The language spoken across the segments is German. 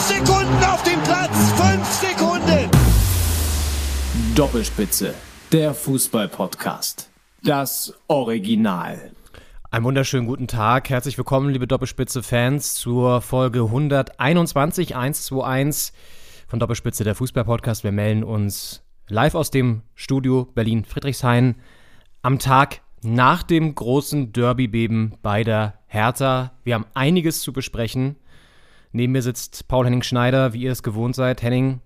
Fünf Sekunden auf dem Platz! Fünf Sekunden! Doppelspitze, der Fußball-Podcast. Das Original. Einen wunderschönen guten Tag. Herzlich willkommen, liebe Doppelspitze-Fans, zur Folge 121 121 von Doppelspitze, der Fußball-Podcast. Wir melden uns live aus dem Studio Berlin-Friedrichshain am Tag nach dem großen Derby-Beben bei der Hertha. Wir haben einiges zu besprechen. Neben mir sitzt Paul-Henning Schneider, wie ihr es gewohnt seid. Henning,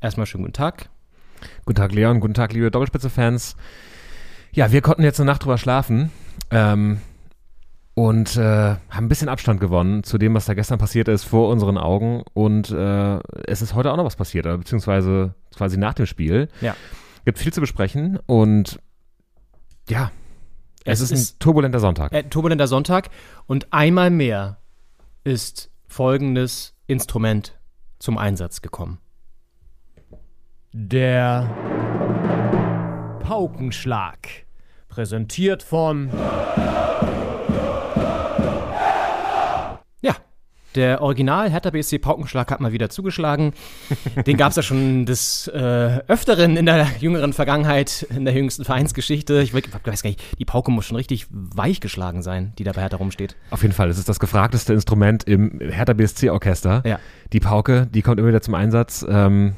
erstmal schönen guten Tag. Guten Tag, Leon. Guten Tag, liebe Doppelspitze-Fans. Ja, wir konnten jetzt eine Nacht drüber schlafen ähm, und äh, haben ein bisschen Abstand gewonnen zu dem, was da gestern passiert ist, vor unseren Augen. Und äh, es ist heute auch noch was passiert, beziehungsweise quasi nach dem Spiel. Ja. Gibt viel zu besprechen und ja, es, Es ist, ist- ein turbulenter Sonntag. Äh, turbulenter Sonntag. Und einmal mehr ist folgendes Instrument zum Einsatz gekommen. Der Paukenschlag. Präsentiert von. Der Original Hertha BSC Paukenschlag hat mal wieder zugeschlagen. Den gab es ja schon des äh, Öfteren in der jüngeren Vergangenheit, in der jüngsten Vereinsgeschichte. Ich weiß gar nicht, die Pauke muss schon richtig weich geschlagen sein, die da bei Hertha rumsteht. Auf jeden Fall, es ist das gefragteste Instrument im Hertha BSC-Orchester. Ja. Die Pauke, die kommt immer wieder zum Einsatz. Ähm,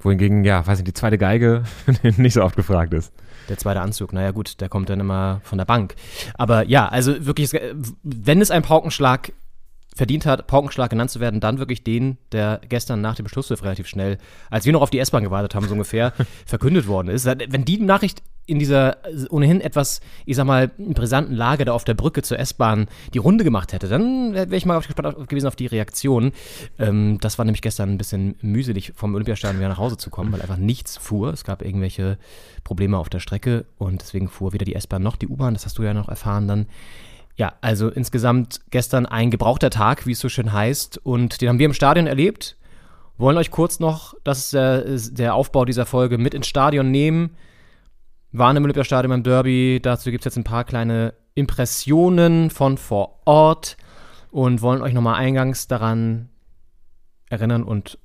wohingegen, ja, weiß nicht, die zweite Geige nicht so oft gefragt ist. Der zweite Anzug, naja gut, der kommt dann immer von der Bank. Aber ja, also wirklich, es- wenn es ein Paukenschlag verdient hat, Paukenschlag genannt zu werden, dann wirklich den, der gestern nach dem Schlusspfiff relativ schnell, als wir noch auf die S-Bahn gewartet haben, so ungefähr, verkündet worden ist. Wenn die Nachricht in dieser ohnehin etwas, ich sag mal, brisanten Lage da auf der Brücke zur S-Bahn die Runde gemacht hätte, dann wäre ich mal gespannt gewesen auf die Reaktion. Ähm, das war nämlich gestern ein bisschen mühselig, vom Olympiastadion wieder nach Hause zu kommen, weil einfach nichts fuhr. Es gab irgendwelche Probleme auf der Strecke und deswegen fuhr weder die S-Bahn noch die U-Bahn. Das hast du ja noch erfahren dann. Ja, also insgesamt gestern ein gebrauchter Tag, wie es so schön heißt. Und den haben wir im Stadion erlebt. Wollen euch kurz noch, das ist der, ist der Aufbau dieser Folge, mit ins Stadion nehmen. Waren im Olympiastadion beim Derby. Dazu gibt es jetzt ein paar kleine Impressionen von vor Ort und wollen euch nochmal eingangs daran erinnern und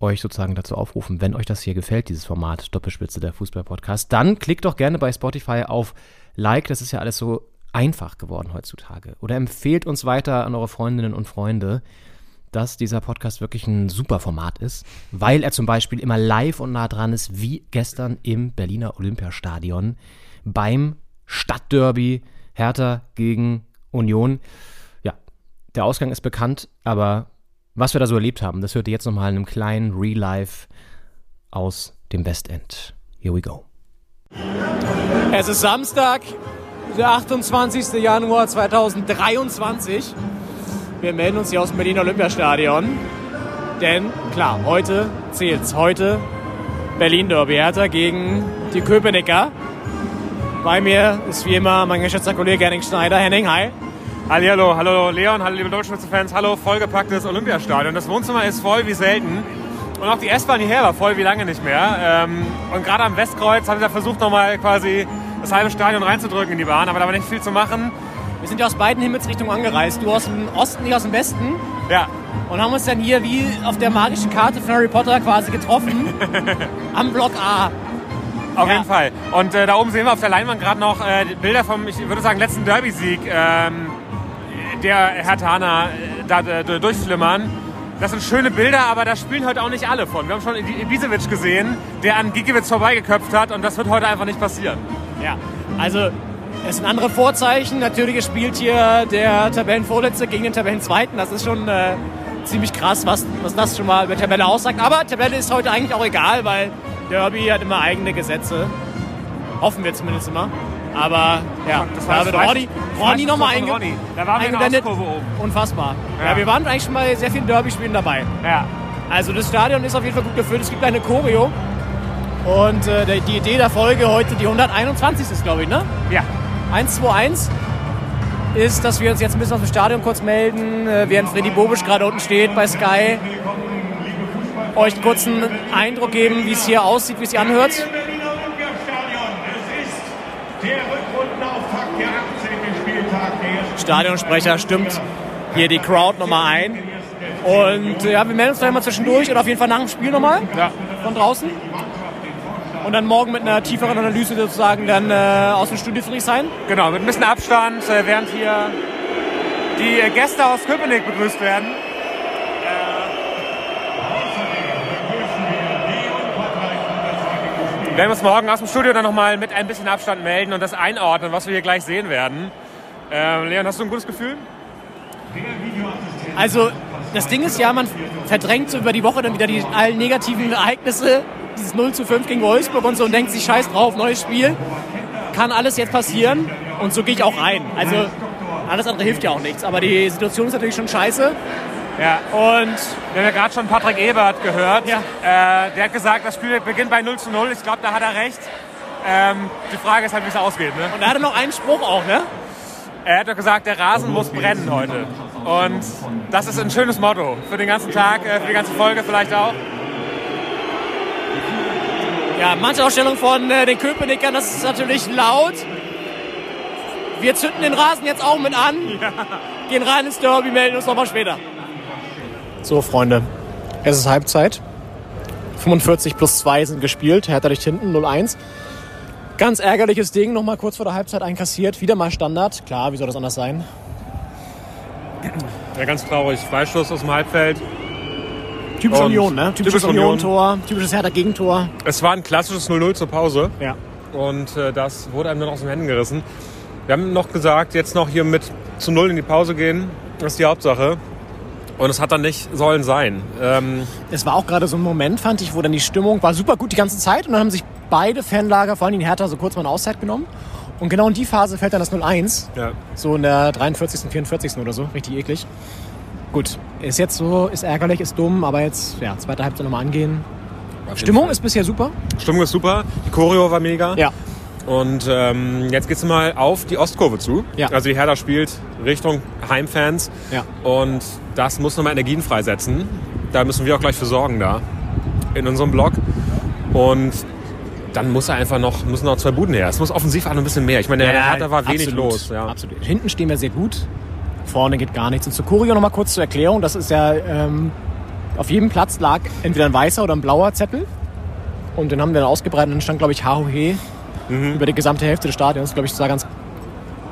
euch sozusagen dazu aufrufen, wenn euch das hier gefällt, dieses Format Doppelspitze der Fußball-Podcast, dann klickt doch gerne bei Spotify auf Like. Das ist ja alles so einfach geworden heutzutage. Oder empfehlt uns weiter an eure Freundinnen und Freunde, dass dieser Podcast wirklich ein super Format ist, weil er zum Beispiel immer live und nah dran ist, wie gestern im Berliner Olympiastadion beim Stadtderby Hertha gegen Union. Ja, der Ausgang ist bekannt, aber was wir da so erlebt haben, das hört ihr jetzt nochmal in einem kleinen Real-Life aus dem Westend. Here we go. Es ist Samstag, der 28. Januar 2023. Wir melden uns hier aus dem Berliner Olympiastadion. Denn klar, heute zählt's. Heute Berlin Derby Hertha gegen die Köpenicker. Bei mir ist wie immer mein geschätzter Kollege Henning Schneider. Henning, hi. Hallihallo, hallo Leon, hallo liebe Deutschspitze-Fans, hallo, vollgepacktes Olympiastadion. Das Wohnzimmer ist voll wie selten. Und auch die S-Bahn hierher war voll wie lange nicht mehr. Ähm, und gerade am Westkreuz haben sie versucht, nochmal quasi das halbe Stadion reinzudrücken in die Bahn, aber da war nicht viel zu machen. Wir sind ja aus beiden Himmelsrichtungen angereist. Du aus dem Osten, ich aus dem Westen. Ja, Und haben uns dann hier wie auf der magischen Karte von Harry Potter quasi getroffen. am Block A. auf Ja. jeden Fall. Und äh, da oben sehen wir auf der Leinwand gerade noch äh, Bilder vom, ich würde sagen, letzten Derby-Sieg, ähm, der Herthaner äh, da äh, durchflimmern. Das sind schöne Bilder, aber da spielen heute auch nicht alle von. Wir haben schon Ibisevic gesehen, der an Gikiewicz vorbeigeköpft hat und das wird heute einfach nicht passieren. Ja, also es sind andere Vorzeichen. Natürlich spielt hier der Tabellenvorletzte gegen den Tabellenzweiten. Das ist schon äh, ziemlich krass, was, was das schon mal über Tabelle aussagt. Aber Tabelle ist heute eigentlich auch egal, weil Derby hat immer eigene Gesetze. Hoffen wir zumindest immer. Aber ja, Das da war wird Ronny, Ronny nochmal einge Ronny. Da waren wir in eingeblendet. Ostkurve oben. Unfassbar. Ja. Ja. wir waren eigentlich schon bei sehr vielen Derby-Spielen dabei. Ja. Also das Stadion ist auf jeden Fall gut gefüllt. Es gibt eine Choreo. Und äh, die Idee der Folge heute, die 121. ist, glaube ich, ne? Ja. 121 ist, dass wir uns jetzt ein bisschen aus dem Stadion kurz melden, äh, während Freddy Bobisch gerade unten steht bei Sky. Euch einen kurzen Eindruck geben, wie es hier aussieht, wie es sich anhört. Berliner Olympiastadion. Es ist der Rückrundenauftakt der 18. Spieltag der ersten Stadionsprecher stimmt hier die Crowd nochmal ein. Und äh, ja, wir melden uns gleich mal zwischendurch oder auf jeden Fall nach dem Spiel nochmal Ja. von draußen. Und dann morgen mit einer tieferen Analyse sozusagen dann äh, aus dem Studio Friedrichshain. Genau, mit ein bisschen Abstand, äh, während hier die äh, Gäste aus Köpenick begrüßt werden. Wir werden uns morgen aus dem Studio dann nochmal mit ein bisschen Abstand melden und das einordnen, was wir hier gleich sehen werden. Ähm, Leon, hast du ein gutes Gefühl? Also das Ding ist ja, man verdrängt so über die Woche dann wieder die allen negativen Ereignisse, dieses 0 zu 5 gegen Wolfsburg und so und denkt sich, scheiß drauf, neues Spiel. Kann alles jetzt passieren und so gehe ich auch rein. Also alles andere hilft ja auch nichts, aber die Situation ist natürlich schon scheiße. Ja. Und Wir haben ja gerade schon Patrick Ebert gehört. Ja. Äh, der hat gesagt, das Spiel beginnt bei 0 zu 0. Ich glaube, da hat er recht. Ähm, die Frage ist halt, wie es ausgeht. Ne? Und er hatte noch einen Spruch auch, ne? Er hat doch gesagt, der Rasen muss brennen heute. Und das ist ein schönes Motto für den ganzen Tag, äh, für die ganze Folge vielleicht auch. Ja, manche Ausstellung von äh, den Köpenickern, das ist natürlich laut. Wir zünden den Rasen jetzt auch mit an, gehen rein ins Derby, melden uns nochmal später. So, Freunde, es ist Halbzeit. 45 plus 2 sind gespielt, Hertha durch hinten, 0-1. Ganz ärgerliches Ding, nochmal kurz vor der Halbzeit einkassiert. Wieder mal Standard. Klar, wie soll das anders sein? Ja, ganz traurig. Freistoß aus dem Halbfeld. Typisch Und Union, ne? Typisches typisch Union. Union-Tor, typisches Hertha-Gegentor. Es war ein klassisches 0-0 zur Pause. Ja. Und äh, das wurde einem dann aus den Händen gerissen. Wir haben noch gesagt, jetzt noch hier mit zu Null in die Pause gehen. Das ist die Hauptsache. Und es hat dann nicht sollen sein. Ähm, Es war auch gerade so ein Moment, fand ich, wo dann die Stimmung war super gut die ganze Zeit und dann haben sich beide Fanlager, vor allem die Hertha, so kurz mal eine Auszeit genommen. Und genau in die Phase fällt dann das 0-1, ja. so in der 43., 44. oder so, richtig eklig. Gut, ist jetzt so, ist ärgerlich, ist dumm, aber jetzt, ja, zweite Halbzeit nochmal angehen. Stimmung ist bisher super. Stimmung ist super. Die Choreo war mega. Ja. Und ähm, jetzt geht's mal auf die Ostkurve zu. Ja. Also die Hertha spielt Richtung Heimfans. Ja. Und das muss nochmal Energien freisetzen. Da müssen wir auch gleich für sorgen da in unserem Blog. Und dann muss er einfach noch, müssen noch zwei Buden her. Es muss offensiv auch noch ein bisschen mehr. Ich meine, der Hertha war wenig absolut, los. Ja. Absolut. Hinten stehen wir sehr gut. Vorne geht gar nichts. Und zu Choreo nochmal kurz zur Erklärung. Das ist ja, ähm, auf jedem Platz lag entweder ein weißer oder ein blauer Zettel. Und den haben wir dann ausgebreitet und dann stand, glaube ich, Hahohe Mhm. über die gesamte Hälfte des Stadions. Glaube ich, sah ganz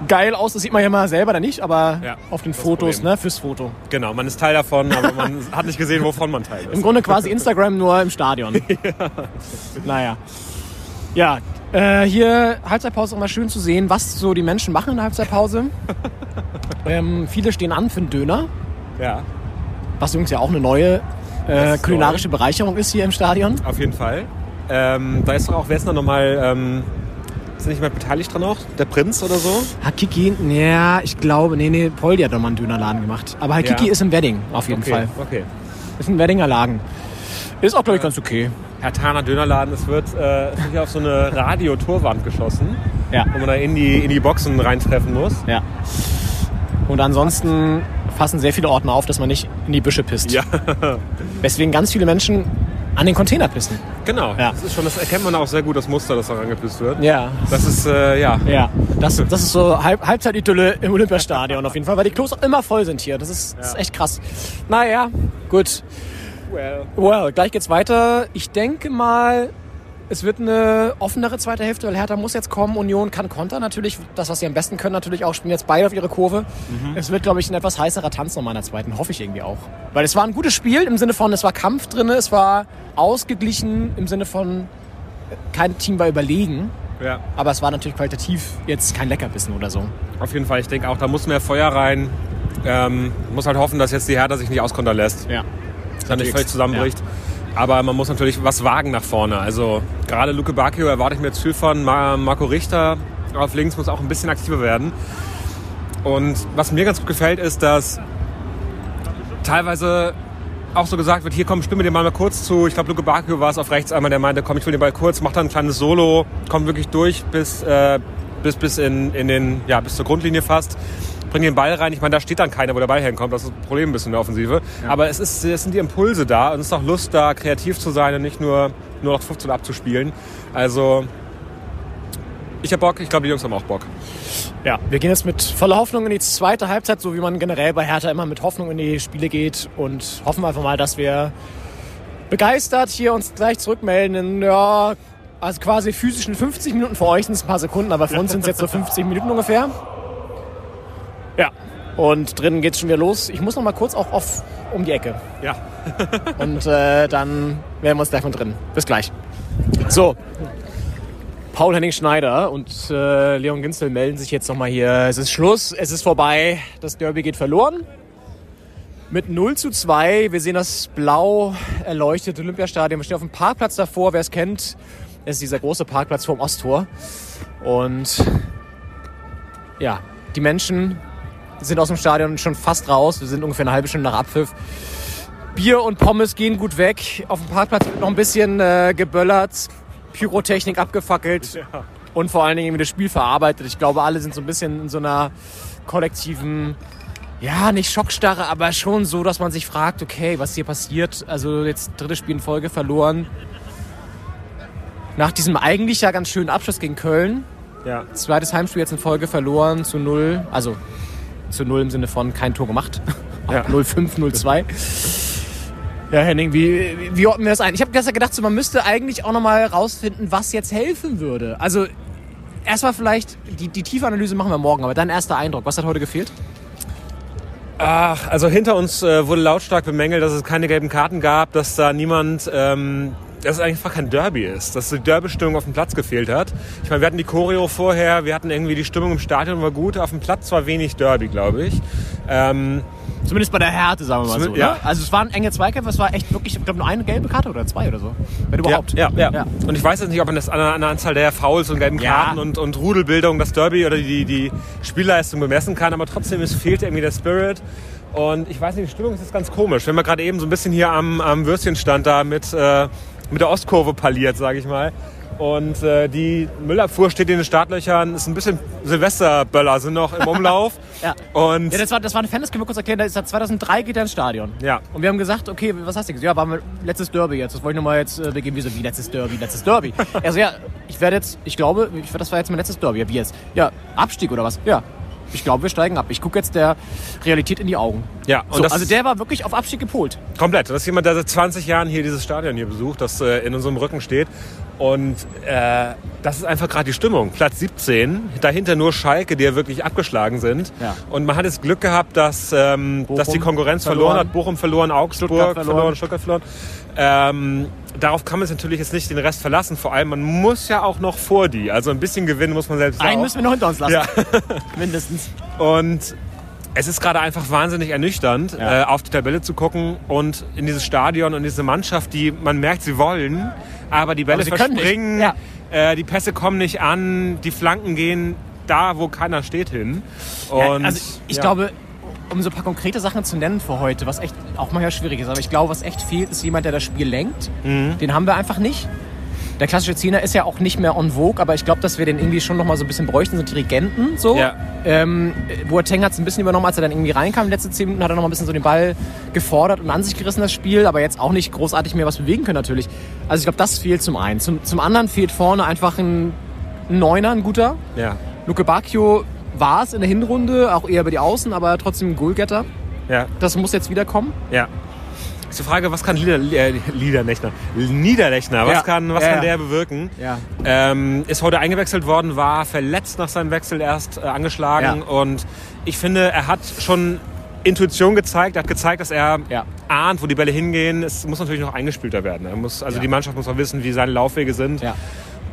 geil aus. Das sieht man ja mal selber dann nicht, aber Ja, auf den Fotos, Problem. ne, fürs Foto. Genau, man ist Teil davon, aber man hat nicht gesehen, wovon man Teil Im ist. Grunde quasi Instagram nur im Stadion. Naja. Ja, äh, hier Halbzeitpause immer schön zu sehen, was so die Menschen machen in der Halbzeitpause. ähm, viele stehen an für einen Döner, Ja, was übrigens ja auch eine neue äh, kulinarische Bereicherung ist hier im Stadion. auf jeden Fall. Ähm, da ist doch auch, wer ist da nochmal, ähm, ist nicht jemand beteiligt dran auch? Der Prinz oder so? Hakiki, ja, ich glaube, nee, nee, Poldi hat doch mal einen Dönerladen gemacht. Aber Hakiki Ja. ist im Wedding, auf jeden okay, Fall. Okay. Ist ein Weddinger Laden. Ist auch, glaube ich, ganz okay. Herr Taner Dönerladen, es wird, äh, es wird hier auf so eine Radiotorwand geschossen, Ja. wo man da in die, in die Boxen reintreffen muss. Ja. Und ansonsten fassen sehr viele Ordner auf, dass man nicht in die Büsche pisst. Ja, Weswegen ganz viele Menschen an den Container pissen. genau. Ja. Das, ist schon, das erkennt man auch sehr gut, das Muster, das da rangepisst wird. Ja. Das ist, äh, ja, Ja, das, das ist so Halb Halbzeitidylle im Olympiastadion auf jeden Fall, weil die Klos immer voll sind hier. Das ist, das ist echt krass. Naja, gut. Well. Well, gleich geht's weiter. Ich denke mal, es wird eine offenere zweite Hälfte, weil Hertha muss jetzt kommen. Union kann Konter natürlich, das, was sie am besten können, natürlich auch spielen jetzt beide auf ihre Kurve. Es wird, glaube ich, ein etwas heißerer Tanz nochmal in der zweiten, hoffe ich irgendwie auch. Weil es war ein gutes Spiel im Sinne von, es war Kampf drin, es war ausgeglichen im Sinne von, kein Team war überlegen. Ja, Aber es war natürlich qualitativ jetzt kein Leckerbissen oder so. auf jeden Fall. Ich denke auch, da muss mehr Feuer rein. Ähm, muss halt hoffen, dass jetzt die Hertha sich nicht auskontern lässt. Ja. Dann nicht völlig zusammenbricht. Aber man muss natürlich was wagen nach vorne. Also gerade Luke Bacchio erwarte ich mir jetzt viel von. Ma- Marco Richter Auf links muss auch ein bisschen aktiver werden. Und was mir ganz gut gefällt, ist, dass teilweise auch so gesagt wird, hier komm, spiel mir den Ball mal kurz zu. Ich glaube, Luke Bakio war es auf rechts einmal, der meinte, komm, ich will den Ball kurz, mach dann ein kleines Solo, komm wirklich durch bis, äh, bis, bis, in, in den, ja, bis zur Grundlinie fast. Bring den Ball rein. Ich meine, da steht dann keiner, wo der Ball hinkommt. Das ist ein Problem ein bisschen in der Offensive. Aber es, ist, es sind die Impulse da und es ist auch Lust da, kreativ zu sein und nicht nur, nur noch 15 abzuspielen. Also, ich hab Bock. Ich glaube, die Jungs haben auch Bock. Ja, wir gehen jetzt mit voller Hoffnung in die zweite Halbzeit, so wie man generell bei Hertha immer mit Hoffnung in die Spiele geht und hoffen einfach mal, dass wir begeistert hier uns gleich zurückmelden in, ja, also quasi physischen 50 Minuten. Für euch sind es ein paar Sekunden, aber für uns sind es jetzt so 50 Minuten ungefähr. Ja, und drinnen geht's schon wieder los. Ich muss noch mal kurz auch auf um die Ecke. Ja. Und äh, dann werden wir uns gleich von drin. Bis gleich. So. Paul Henning Schneider und äh, Leon Ginzel melden sich jetzt nochmal hier. Es ist Schluss, es ist vorbei. Das Derby geht verloren. Mit 0 zu 2. Wir sehen das blau erleuchtete Olympiastadion. Wir stehen auf dem Parkplatz davor. Wer es kennt, es ist dieser große Parkplatz vorm Osttor. Und ja, die Menschen sind aus dem Stadion schon fast raus. Wir sind ungefähr eine halbe Stunde nach Abpfiff. Bier und Pommes gehen gut weg. Auf dem Parkplatz wird noch ein bisschen äh, geböllert, Pyrotechnik abgefackelt und vor allen Dingen irgendwie das Spiel verarbeitet. Ich glaube, alle sind so ein bisschen in so einer kollektiven, ja, nicht Schockstarre, aber schon so, dass man sich fragt, okay, was hier passiert. Also jetzt drittes Spiel in Folge verloren. Nach diesem eigentlich ja ganz schönen Abschluss gegen Köln. Ja. Zweites Heimspiel jetzt in Folge verloren zu null. Also zu null im Sinne von kein Tor gemacht. Ja. 0-5, 0-2. Ja, Henning, wie, wie, wie ordnen wir das ein? Ich habe gestern gedacht, so, man müsste eigentlich auch nochmal rausfinden, was jetzt helfen würde. Also erstmal vielleicht, die, die tiefe Analyse machen wir morgen, aber dein erster Eindruck, was hat heute gefehlt? Ach, also hinter uns äh, wurde lautstark bemängelt, dass es keine gelben Karten gab, dass da niemand, ähm, dass es einfach kein Derby ist, dass die Derby-Stimmung auf dem Platz gefehlt hat. Ich meine, wir hatten die Choreo vorher, wir hatten irgendwie die Stimmung im Stadion war gut, auf dem Platz war wenig Derby, glaube ich. Ähm, Zumindest bei der Härte, sagen wir mal so. Zumindest- ja. Ne? Also es waren enge Zweikämpfe, es war echt wirklich, ich glaube, nur eine gelbe Karte oder zwei oder so. Wenn überhaupt. Ja, ja, ja. Und ich weiß jetzt nicht, ob man das an der, an der Anzahl der Fouls und gelben. Karten und, und Rudelbildung das Derby oder die, die Spielleistung bemessen kann, aber trotzdem, es fehlt irgendwie der Spirit. Und ich weiß nicht, die Stimmung ist jetzt ganz komisch. Wenn man gerade eben so ein bisschen hier am, am Würstchenstand da mit, äh, mit der Ostkurve parliert, sage ich mal. Und äh, die Müllabfuhr steht in den Startlöchern, ist ein bisschen Silvesterböller sind noch im Umlauf. Ja. Und Ja, das war, das war ein Fan, das können wir kurz erklären. Da ist seit 2003 geht er ins Stadion. Ja. Und wir haben gesagt, okay, was hast du gesagt? Ja, war mal letztes Derby jetzt. Das wollte ich nochmal jetzt äh, begeben. Wie so, wie letztes Derby, letztes Derby. also ja, ich werde jetzt, ich glaube, ich, das war jetzt mein letztes Derby. Ja, wie jetzt? Ja, Abstieg oder was? Ja. Ich glaube, wir steigen ab. Ich gucke jetzt der Realität in die Augen. ja, So, also der war wirklich auf Abstieg gepolt. Komplett. Das ist jemand, der seit 20 Jahren hier dieses Stadion hier besucht, das äh, in unserem Rücken steht. Und äh, das ist einfach gerade die Stimmung. Platz 17, dahinter nur Schalke, die ja wirklich abgeschlagen sind. Ja. Und man hat das Glück gehabt, dass, ähm, dass die Konkurrenz verloren. verloren. hat. Bochum verloren, Augsburg Stuttgart verloren. verloren. Stuttgart verloren. Ähm, darauf kann man sich natürlich jetzt nicht den Rest verlassen. Vor allem, man muss ja auch noch vor die. Also ein bisschen gewinnen muss man selbst Einen auch. müssen wir noch hinter uns lassen. Ja. Mindestens. Und es ist gerade einfach wahnsinnig ernüchternd, Ja. äh, auf die Tabelle zu gucken und in dieses Stadion und diese Mannschaft, die man merkt, sie wollen, aber die Bälle Aber verspringen, Ja. äh, die Pässe kommen nicht an, die Flanken gehen da, wo keiner steht, hin. Ja, Und, also ich ja. glaube, um so ein paar konkrete Sachen zu nennen für heute, was echt auch manchmal schwierig ist, aber ich glaube, was echt fehlt, ist jemand, der das Spiel lenkt. Mhm. Den haben wir einfach nicht. Der klassische Zehner ist ja auch nicht mehr on vogue, aber ich glaube, dass wir den irgendwie schon noch mal so ein bisschen bräuchten, so Dirigenten so. Ja. Ähm, Boateng hat es ein bisschen übernommen, als er dann irgendwie reinkam. In den letzten zehn Minuten hat er noch mal ein bisschen so den Ball gefordert und an sich gerissen, das Spiel, aber jetzt auch nicht großartig mehr was bewegen können natürlich. Also ich glaube, das fehlt zum einen. Zum, zum anderen fehlt vorne einfach ein, ein Neuner, ein guter. Ja, Luke Bacchio war es in der Hinrunde, auch eher über die Außen, aber trotzdem ein Goalgetter. ja, Das muss jetzt wiederkommen. ja. Ist die Frage, was kann Lieder, äh, Liederlechner, Niederlechner, was Ja. kann, was Ja, kann der bewirken? Ja. Ähm, ist heute eingewechselt worden, war verletzt nach seinem Wechsel erst äh, angeschlagen. Und ich finde, er hat schon Intuition gezeigt. Er hat gezeigt, dass er Ja. ahnt, wo die Bälle hingehen. Es muss natürlich noch eingespielter werden. Er muss, also Ja. die Mannschaft muss auch wissen, wie seine Laufwege sind. Ja.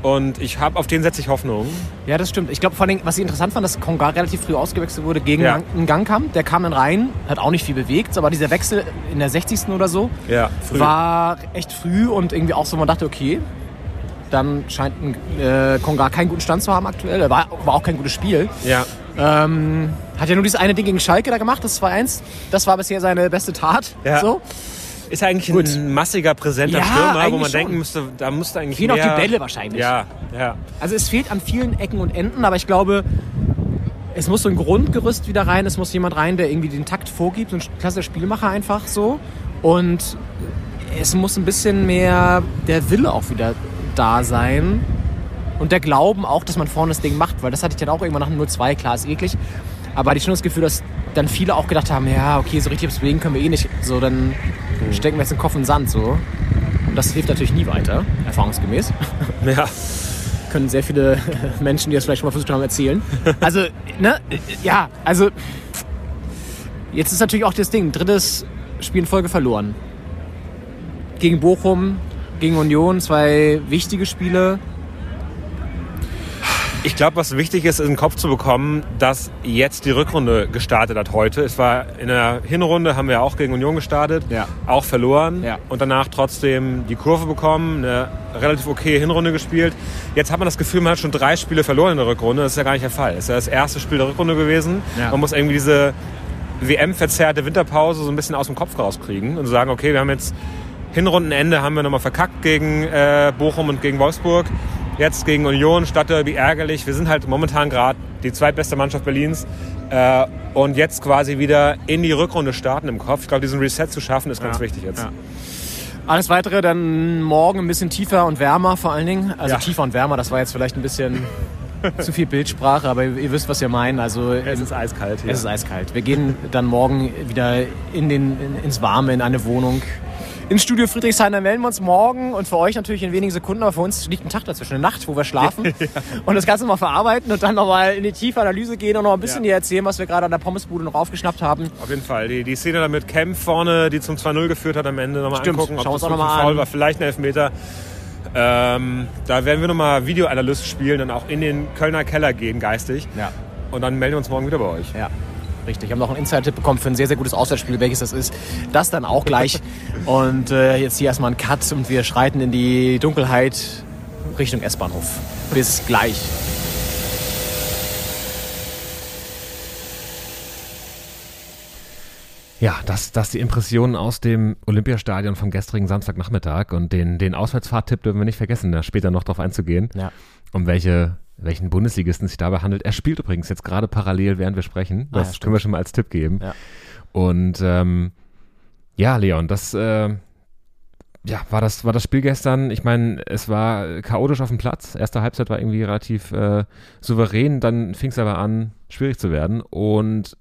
Und ich habe auf den setze ich Hoffnung. Ja, das stimmt. Ich glaube vor allem, was ich interessant fand, dass Kongar relativ früh ausgewechselt wurde gegen Ja. einen Gangkamp. Der kam dann rein, hat auch nicht viel bewegt, aber dieser Wechsel in der 60. oder so Ja, war echt früh und irgendwie auch so, man dachte, okay, dann scheint ein, äh, Konga keinen guten Stand zu haben aktuell. War, war auch kein gutes Spiel. Ja. Ähm, hat ja nur dieses eine Ding gegen Schalke da gemacht, das 2-1. Das war bisher seine beste Tat. Ja. So. Ist eigentlich Gut. ein massiger, präsenter Ja, Stürmer, wo man schon. denken müsste, da müsste eigentlich Fehlen auch mehr... die Bälle wahrscheinlich. Ja, ja. Also es fehlt an vielen Ecken und Enden, aber ich glaube, es muss so ein Grundgerüst wieder rein. Es muss jemand rein, der irgendwie den Takt vorgibt, so ein klassischer Spielmacher einfach so. Und es muss ein bisschen mehr der Wille auch wieder da sein. Und der Glauben auch, dass man vorne das Ding macht, weil das hatte ich dann auch irgendwann nach dem 0-2, klar, ist eklig. Aber hatte ich schon das Gefühl, dass dann viele auch gedacht haben, ja, okay, so richtig aufs Bewegen können wir eh nicht. So, dann stecken wir jetzt den Kopf in den Sand so. Und das hilft natürlich nie weiter, erfahrungsgemäß ja. können sehr viele Menschen, die das vielleicht schon mal versucht haben, erzählen. Also, ne, ja, also jetzt ist natürlich auch das Ding, drittes Spiel in Folge verloren. Gegen Bochum, gegen Union, zwei wichtige Spiele. Ich glaube, was wichtig ist, in den Kopf zu bekommen, dass jetzt die Rückrunde gestartet hat heute. Es war in der Hinrunde, haben wir auch gegen Union gestartet, Ja. auch verloren Ja. und danach trotzdem die Kurve bekommen, eine relativ okay Hinrunde gespielt. Jetzt hat man das Gefühl, man hat schon drei Spiele verloren in der Rückrunde. Das ist ja gar nicht der Fall. Es ist ja das erste Spiel der Rückrunde gewesen. Ja. Man muss irgendwie diese WM-verzerrte Winterpause so ein bisschen aus dem Kopf rauskriegen und sagen, okay, wir haben jetzt Hinrundenende haben wir nochmal verkackt gegen äh, Bochum und gegen Wolfsburg. Jetzt gegen Union, Stadtderby ärgerlich. Wir sind halt momentan gerade die zweitbeste Mannschaft Berlins. Äh, und jetzt quasi wieder in die Rückrunde starten im Kopf. Ich glaube, diesen Reset zu schaffen, ist ganz Ja. wichtig jetzt. Ja. Alles weitere dann morgen ein bisschen tiefer und wärmer vor allen Dingen. Also Ja. tiefer und wärmer, das war jetzt vielleicht ein bisschen zu viel Bildsprache, aber ihr wisst, was wir meinen. Also Es ist eiskalt hier. Es ist eiskalt. Wir gehen dann morgen wieder in den, in, ins Warme, in eine Wohnung. Ins Studio Friedrichshain, dann melden wir uns morgen und für euch natürlich in wenigen Sekunden, aber für uns liegt ein Tag dazwischen, eine Nacht, wo wir schlafen und das Ganze mal verarbeiten und dann nochmal in die tiefe Analyse gehen und noch ein bisschen Ja. dir erzählen, was wir gerade an der Pommesbude noch aufgeschnappt haben. Auf jeden Fall. Die, die Szene da mit Kemp vorne, die zum 2-0 geführt hat am Ende, nochmal angucken, ob Schauen wir das uns auch noch wirklich mal faul an. war. Vielleicht ein Elfmeter. Ähm, da werden wir nochmal Videoanalyst spielen und auch in den Kölner Keller gehen, geistig. Ja. Und dann melden wir uns morgen wieder bei euch. Ja, richtig. Haben noch einen Insider-Tipp bekommen für ein sehr, sehr gutes Auswärtsspiel. Welches das ist, das dann auch gleich. und äh, jetzt hier erstmal ein Cut und wir schreiten in die Dunkelheit Richtung S-Bahnhof. Bis gleich. Ja, das, das die Impressionen aus dem Olympiastadion vom gestrigen Samstagnachmittag und den, den Auswärtsfahrttipp dürfen wir nicht vergessen, da später noch drauf einzugehen, Ja. um welche, welchen Bundesligisten es sich dabei handelt. Er spielt übrigens jetzt gerade parallel, während wir sprechen. Ah, ja, Das stimmt. können wir schon mal als Tipp geben. Ja. Und ähm, ja, Leon, das äh, ja, war das, war das Spiel gestern. Ich meine, es war chaotisch auf dem Platz. Erste Halbzeit war irgendwie relativ äh, souverän, dann fing es aber an, schwierig zu werden. Und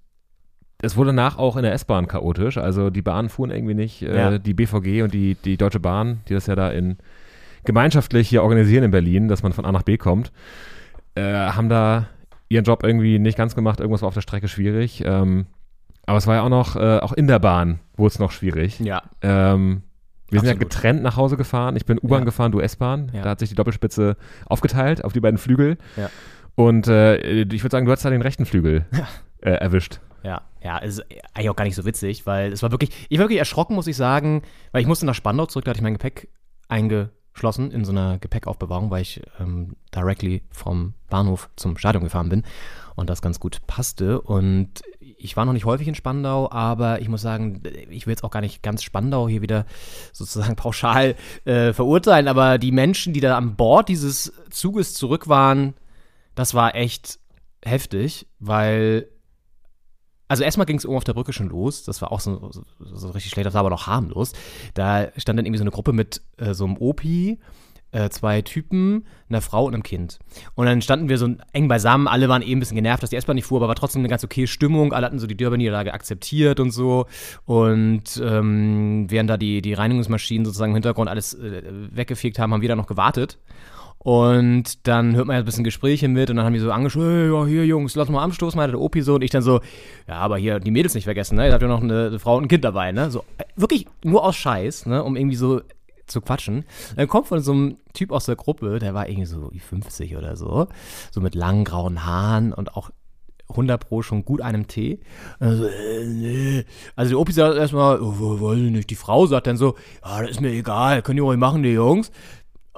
es wurde danach auch in der S-Bahn chaotisch. Also die Bahnen fuhren irgendwie nicht. Äh, Ja. Die BVG und die, die Deutsche Bahn, die das ja da in gemeinschaftlich hier organisieren in Berlin, dass man von A nach B kommt, äh, haben da ihren Job irgendwie nicht ganz gemacht. Irgendwas war auf der Strecke schwierig. Ähm, aber es war ja auch noch, äh, auch in der Bahn wurde es noch schwierig. Ja. Ähm, wir sind ja Absolut. getrennt nach Hause gefahren. Ich bin U-Bahn Ja. gefahren, du S-Bahn. Ja. Da hat sich die Doppelspitze aufgeteilt auf die beiden Flügel. Ja. Und äh, ich würde sagen, du hast da den rechten Flügel äh, erwischt. Ja, ja, ist eigentlich auch gar nicht so witzig, weil es war wirklich, ich war wirklich erschrocken, muss ich sagen, weil ich musste nach Spandau zurück, da hatte ich mein Gepäck eingeschlossen in so einer Gepäckaufbewahrung, weil ich ähm, directly vom Bahnhof zum Stadion gefahren bin und das ganz gut passte. Und ich war noch nicht häufig in Spandau, aber ich muss sagen, ich will jetzt auch gar nicht ganz Spandau hier wieder sozusagen pauschal äh, verurteilen, aber die Menschen, die da an Bord dieses Zuges zurück waren, das war echt heftig, weil also erstmal ging es oben auf der Brücke schon los. Das war auch so, so, so richtig schlecht, das war aber noch harmlos. Da stand dann irgendwie so eine Gruppe mit äh, so einem Opi, äh, zwei Typen, einer Frau und einem Kind. Und dann standen wir so eng beisammen. Alle waren eben ein bisschen genervt, dass die S-Bahn nicht fuhr, aber war trotzdem eine ganz okay Stimmung. Alle hatten so die Dürber-Niederlage akzeptiert und so. Und ähm, während da die, die Reinigungsmaschinen sozusagen im Hintergrund alles äh, weggefegt haben, haben wir da noch gewartet. Und dann hört man ja ein bisschen Gespräche mit und dann haben die so angeschaut, ja, hier Jungs, lass mal anstoßen, meinte der Opi so. Und ich dann so, ja, aber hier die Mädels nicht vergessen, ne? Ihr habt ja noch eine, eine Frau und ein Kind dabei, ne? So, äh, wirklich nur aus Scheiß, ne? Um irgendwie so zu quatschen. Dann kommt von so einem Typ aus der Gruppe, der war irgendwie so wie 50 oder so, so mit langen grauen Haaren und auch 100 pro schon gut einem Tee. Und dann so, äh, nee. Also der Opi sagt erstmal, oh, weiß ich nicht. Die Frau sagt dann so, ja, das ist mir egal, können die ruhig machen, die Jungs.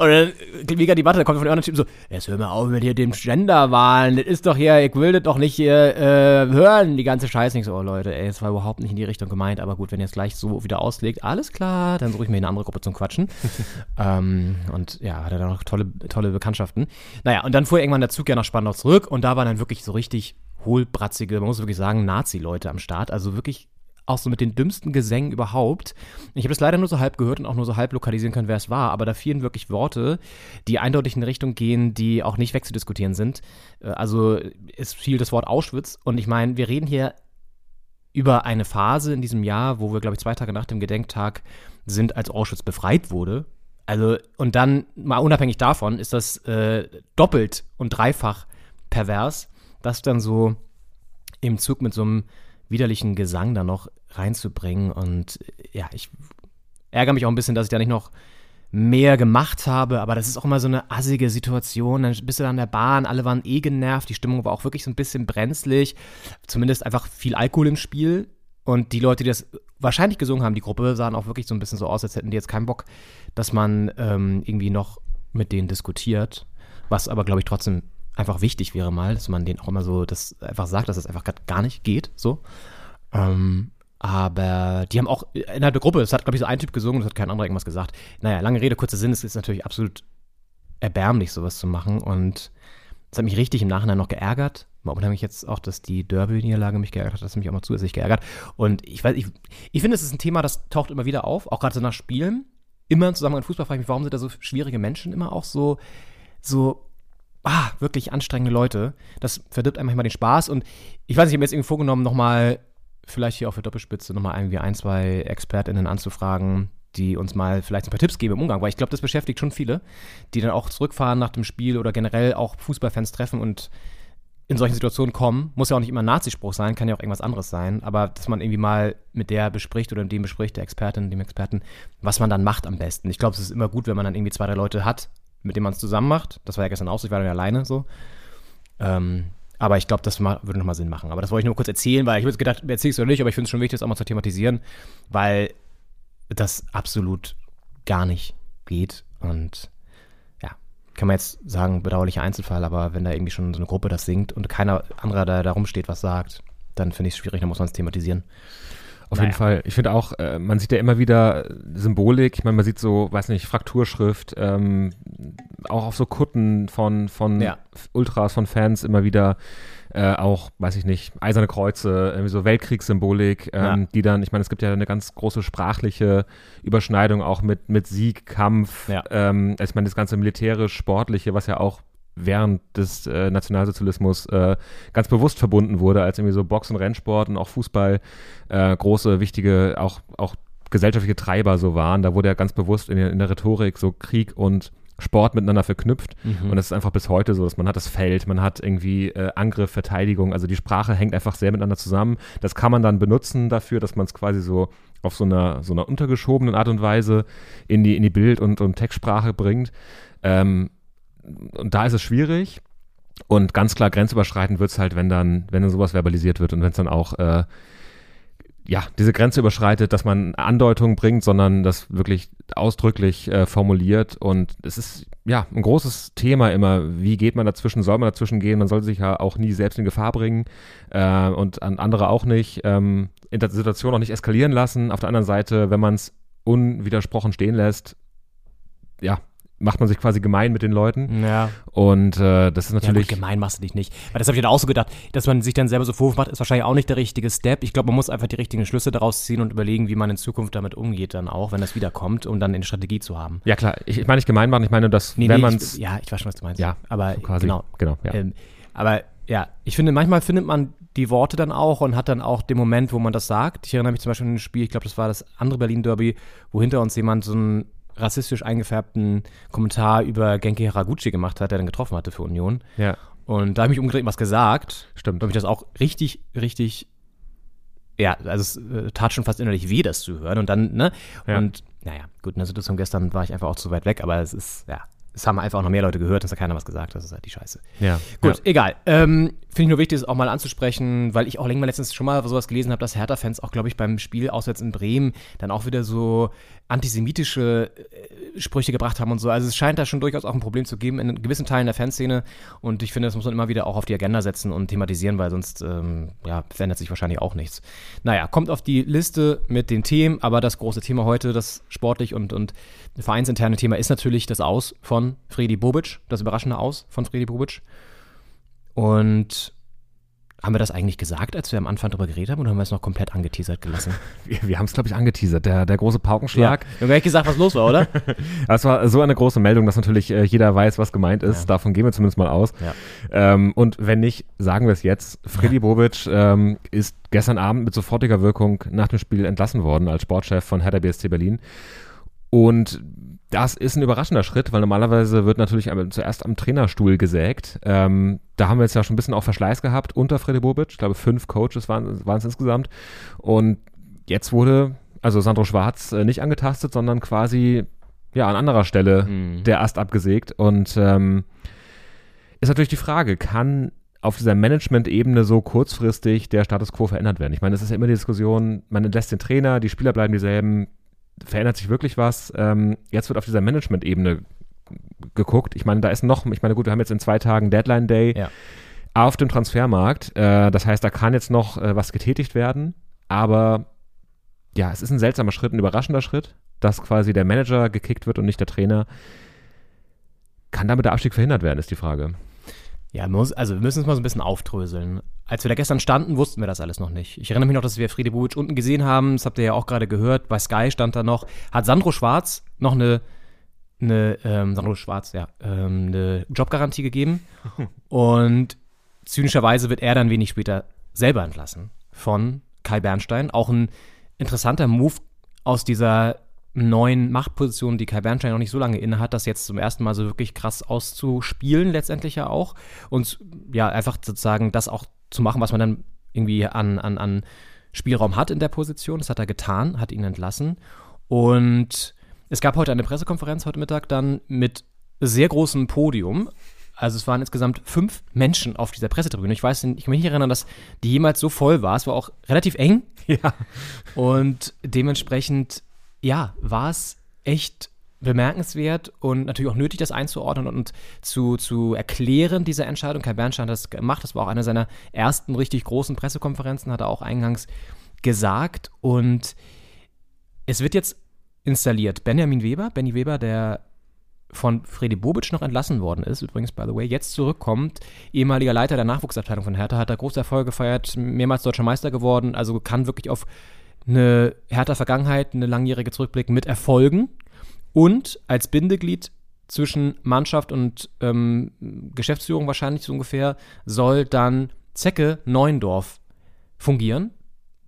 Und dann mega Debatte, da kommt von den anderen Typen so, jetzt hör mal auf mit hier dem Genderwahlen, das ist doch hier, ich will das doch nicht hier äh, hören, die ganze Scheiße. Nicht so, oh Leute, ey, es war überhaupt nicht in die Richtung gemeint, aber gut, wenn ihr es gleich so wieder auslegt, alles klar, dann suche ich mir eine andere Gruppe zum Quatschen. ähm, und ja, hat er dann noch tolle, tolle Bekanntschaften. Naja, und dann fuhr irgendwann der Zug ja nach Spandau zurück und da waren dann wirklich so richtig hohlbratzige, man muss wirklich sagen, Nazi-Leute am Start, also wirklich auch so mit den dümmsten Gesängen überhaupt. Ich habe das leider nur so halb gehört und auch nur so halb lokalisieren können, wer es war, aber da fielen wirklich Worte, die eindeutig in eine Richtung gehen, die auch nicht wegzudiskutieren sind. Äh, Also es fiel das Wort Auschwitz und ich meine, wir reden hier über eine Phase in diesem Jahr, wo wir, glaube ich, zwei Tage nach dem Gedenktag sind, als Auschwitz befreit wurde. Also, und dann, mal unabhängig davon, ist das äh, doppelt und dreifach pervers, das dann so im Zug mit so einem widerlichen Gesang da noch reinzubringen. Und äh, ja, ich ärgere mich auch ein bisschen, dass ich da nicht noch mehr gemacht habe, aber das ist auch immer so eine assige Situation. Dann bist du da an der Bahn, alle waren eh genervt, die Stimmung war auch wirklich so ein bisschen brenzlig, zumindest einfach viel Alkohol im Spiel. Und die Leute, die das wahrscheinlich gesungen haben, die Gruppe, sahen auch wirklich so ein bisschen so aus, als hätten die jetzt keinen Bock, dass man ähm, irgendwie noch mit denen diskutiert. Was aber, glaube ich, trotzdem einfach wichtig wäre mal, dass man denen auch immer so das einfach sagt, dass das einfach grad gar nicht geht. So. Ähm, aber die haben auch innerhalb der Gruppe, es hat, glaube ich, so ein Typ gesungen, es hat kein anderer irgendwas gesagt. Naja, lange Rede, kurzer Sinn, es ist natürlich absolut erbärmlich, sowas zu machen. Und es hat mich richtig im Nachhinein noch geärgert. Mal unheimlich jetzt auch, dass die Derby-Niederlage mich geärgert hat, das hat mich auch mal zusätzlich geärgert. Und ich weiß, ich, ich finde, es ist ein Thema, das taucht immer wieder auf, auch gerade so nach Spielen. Immer im Zusammenhang mit Fußball frage ich mich, warum sind da so schwierige Menschen immer auch so, so ah, wirklich anstrengende Leute. Das verdirbt einem manchmal den Spaß. Und ich weiß nicht, ich habe mir jetzt irgendwie vorgenommen, nochmal, vielleicht hier auf der Doppelspitze, nochmal irgendwie ein, zwei ExpertInnen anzufragen, die uns mal vielleicht ein paar Tipps geben im Umgang, weil ich glaube, das beschäftigt schon viele, die dann auch zurückfahren nach dem Spiel oder generell auch Fußballfans treffen und in solchen Situationen kommen. Muss ja auch nicht immer ein Nazispruch sein, kann ja auch irgendwas anderes sein, aber dass man irgendwie mal mit der bespricht oder mit dem bespricht, der Expertin, dem Experten, was man dann macht am besten. Ich glaube, es ist immer gut, wenn man dann irgendwie zwei, drei Leute hat, mit denen man es zusammen macht. Das war ja gestern auch so, ich war dann ja alleine so. Ähm, aber ich glaube, das würde nochmal Sinn machen. Aber das wollte ich nur kurz erzählen, weil ich habe jetzt gedacht, erzählst du oder nicht, aber ich finde es schon wichtig, das auch mal zu thematisieren, weil das absolut gar nicht geht. Und ja, kann man jetzt sagen, bedauerlicher Einzelfall, aber wenn da irgendwie schon so eine Gruppe das singt und keiner anderer da, da rumsteht, was sagt, dann finde ich es schwierig, dann muss man es thematisieren. Auf Naja. jeden Fall. Ich finde auch, äh, man sieht ja immer wieder Symbolik. Ich meine, man sieht so, weiß nicht, Frakturschrift, ähm, auch auf so Kutten von, von Ja. Ultras, von Fans immer wieder. Äh, auch, weiß ich nicht, eiserne Kreuze, irgendwie so Weltkriegssymbolik, ähm, Ja. die dann, ich meine, es gibt ja eine ganz große sprachliche Überschneidung auch mit, mit Sieg, Kampf, Ja. ähm, ich meine, das ganze militärisch-sportliche, was ja auch während des äh, Nationalsozialismus äh, ganz bewusst verbunden wurde, als irgendwie so Box- und Rennsport und auch Fußball äh, große, wichtige, auch, auch gesellschaftliche Treiber so waren. Da wurde ja ganz bewusst in der, in der Rhetorik so Krieg und Sport miteinander verknüpft. Und das ist einfach bis heute so, dass man hat das Feld, man hat irgendwie äh, Angriff, Verteidigung. Also die Sprache hängt einfach sehr miteinander zusammen. Das kann man dann benutzen dafür, dass man es quasi so auf so einer, so einer untergeschobenen Art und Weise in die, in die Bild- und, und Textsprache bringt. Ähm, und da ist es schwierig. Und ganz klar grenzüberschreitend wird es halt, wenn dann, wenn dann sowas verbalisiert wird und wenn es dann auch äh, ja, diese Grenze überschreitet, dass man Andeutungen bringt, sondern das wirklich ausdrücklich äh, formuliert. Und es ist ja ein großes Thema immer, wie geht man dazwischen, soll man dazwischen gehen, man soll sich ja auch nie selbst in Gefahr bringen äh, und an andere auch nicht, ähm, in der Situation auch nicht eskalieren lassen. Auf der anderen Seite, wenn man es unwidersprochen stehen lässt, ja, macht man sich quasi gemein mit den Leuten. Ja. Und äh, das ist Ja, gut, natürlich. gemein machst du dich nicht. Weil das habe ich dann auch so gedacht, dass man sich dann selber so Vorwurf macht, ist wahrscheinlich auch nicht der richtige Step. Ich glaube, man muss einfach die richtigen Schlüsse daraus ziehen und überlegen, wie man in Zukunft damit umgeht, dann auch, wenn das wiederkommt, um dann eine Strategie zu haben. ja, klar, ich, ich meine nicht gemein machen, ich meine, dass Nee, wenn nee, man es. ja, ich weiß schon, was du meinst. Ja, aber so quasi. genau. Genau, ja. Ähm, aber ja, ich finde, manchmal findet man die Worte dann auch und hat dann auch den Moment, wo man das sagt. Ich erinnere mich zum Beispiel an ein Spiel, ich glaube, das war das andere Berlin-Derby, wo hinter uns jemand so einen rassistisch eingefärbten Kommentar über Genki Haraguchi gemacht hat, der dann getroffen hatte für Union. ja. Und da habe ich mich umgedreht was gesagt. Stimmt. Und mich das auch richtig, richtig, ja, also es äh, tat schon fast innerlich weh, das zu hören. Und dann, ne? Ja. Und naja, gut, in der Situation gestern war ich einfach auch zu weit weg, aber es ist, ja, es haben einfach auch noch mehr Leute gehört, dass da keiner was gesagt hat. Das ist halt die Scheiße. Ja. Gut, Ja. egal. Ähm, Finde ich nur wichtig, das auch mal anzusprechen, weil ich auch länger letztens schon mal sowas gelesen habe, dass Hertha-Fans auch, glaube ich, beim Spiel auswärts in Bremen dann auch wieder so antisemitische äh, Sprüche gebracht haben und so. Also es scheint da schon durchaus auch ein Problem zu geben in gewissen Teilen der Fanszene und ich finde, das muss man immer wieder auch auf die Agenda setzen und thematisieren, weil sonst ähm, ja, verändert sich wahrscheinlich auch nichts. Naja, kommt auf die Liste mit den Themen, aber das große Thema heute, das sportlich und, und vereinsinterne Thema ist natürlich das Aus von Fredi Bobic, das überraschende Aus von Fredi Bobic. Und haben wir das eigentlich gesagt, als wir am Anfang darüber geredet haben, oder haben wir es noch komplett angeteasert gelassen? Wir, wir haben es, glaube ich, angeteasert. Der, der große Paukenschlag. Wir haben gar nicht gesagt, was los war, oder? Das war so eine große Meldung, dass natürlich äh, jeder weiß, was gemeint ist. Ja. Davon gehen wir zumindest mal aus. Ja. Ähm, und wenn nicht, sagen wir es jetzt. Freddy Bobic ähm, ist gestern Abend mit sofortiger Wirkung nach dem Spiel entlassen worden als Sportchef von Hertha BSC Berlin. Und das ist ein überraschender Schritt, weil normalerweise wird natürlich zuerst am Trainerstuhl gesägt. Ähm, da haben wir jetzt ja schon ein bisschen auch Verschleiß gehabt unter Freddy Bobic. Ich glaube, fünf Coaches waren, waren es insgesamt. Und jetzt wurde also Sandro Schwarz äh, nicht angetastet, sondern quasi ja an anderer Stelle Mhm. der Ast abgesägt. Und ähm, ist natürlich die Frage, kann auf dieser Management-Ebene so kurzfristig der Status quo verändert werden? Ich meine, es ist ja immer die Diskussion, man entlässt den Trainer, die Spieler bleiben dieselben, verändert sich wirklich was? Ähm, jetzt wird auf dieser Management-Ebene geguckt. Ich meine, da ist noch, ich meine, gut, wir haben jetzt in zwei Tagen Deadline Day Ja. auf dem Transfermarkt. Äh, das heißt, da kann jetzt noch äh, was getätigt werden, aber ja, es ist ein seltsamer Schritt, ein überraschender Schritt, dass quasi der Manager gekickt wird und nicht der Trainer. Kann damit der Abstieg verhindert werden, ist die Frage. Ja, muss, also wir müssen es mal so ein bisschen aufdröseln. Als wir da gestern standen, wussten wir das alles noch nicht. Ich erinnere mich noch, dass wir Friede Bubic unten gesehen haben, das habt ihr ja auch gerade gehört, bei Sky stand da noch, hat Sandro Schwarz noch eine, eine ähm, Sandro Schwarz, ja, ähm, eine Jobgarantie gegeben und zynischerweise wird er dann wenig später selber entlassen von Kai Bernstein. Auch ein interessanter Move aus dieser neuen Machtposition, die Kai Bernstein noch nicht so lange inne hat, das jetzt zum ersten Mal so wirklich krass auszuspielen, letztendlich ja auch. Und ja, einfach sozusagen das auch zu machen, was man dann irgendwie an, an, an Spielraum hat in der Position. Das hat er getan, hat ihn entlassen. Und es gab heute eine Pressekonferenz heute Mittag dann mit sehr großem Podium. Also es waren insgesamt fünf Menschen auf dieser Pressetribüne. Ich weiß, nicht- ich kann mich nicht erinnern, dass die jemals so voll war. Es war auch relativ eng. Ja. Und dementsprechend, ja, war es echt bemerkenswert und natürlich auch nötig, das einzuordnen und zu, zu erklären, diese Entscheidung. Kai Bernstein hat das gemacht. Das war auch eine seiner ersten richtig großen Pressekonferenzen, hat er auch eingangs gesagt. Und es wird jetzt installiert. Benjamin Weber, Benny Weber, der von Fredi Bobic noch entlassen worden ist, übrigens, by the way, jetzt zurückkommt, ehemaliger Leiter der Nachwuchsabteilung von Hertha, hat da große Erfolge gefeiert, mehrmals deutscher Meister geworden, also kann wirklich auf eine Hertha-Vergangenheit, eine langjährige Zurückblick mit Erfolgen und als Bindeglied zwischen Mannschaft und ähm, Geschäftsführung wahrscheinlich so ungefähr, soll dann Zecke Neuendorf fungieren,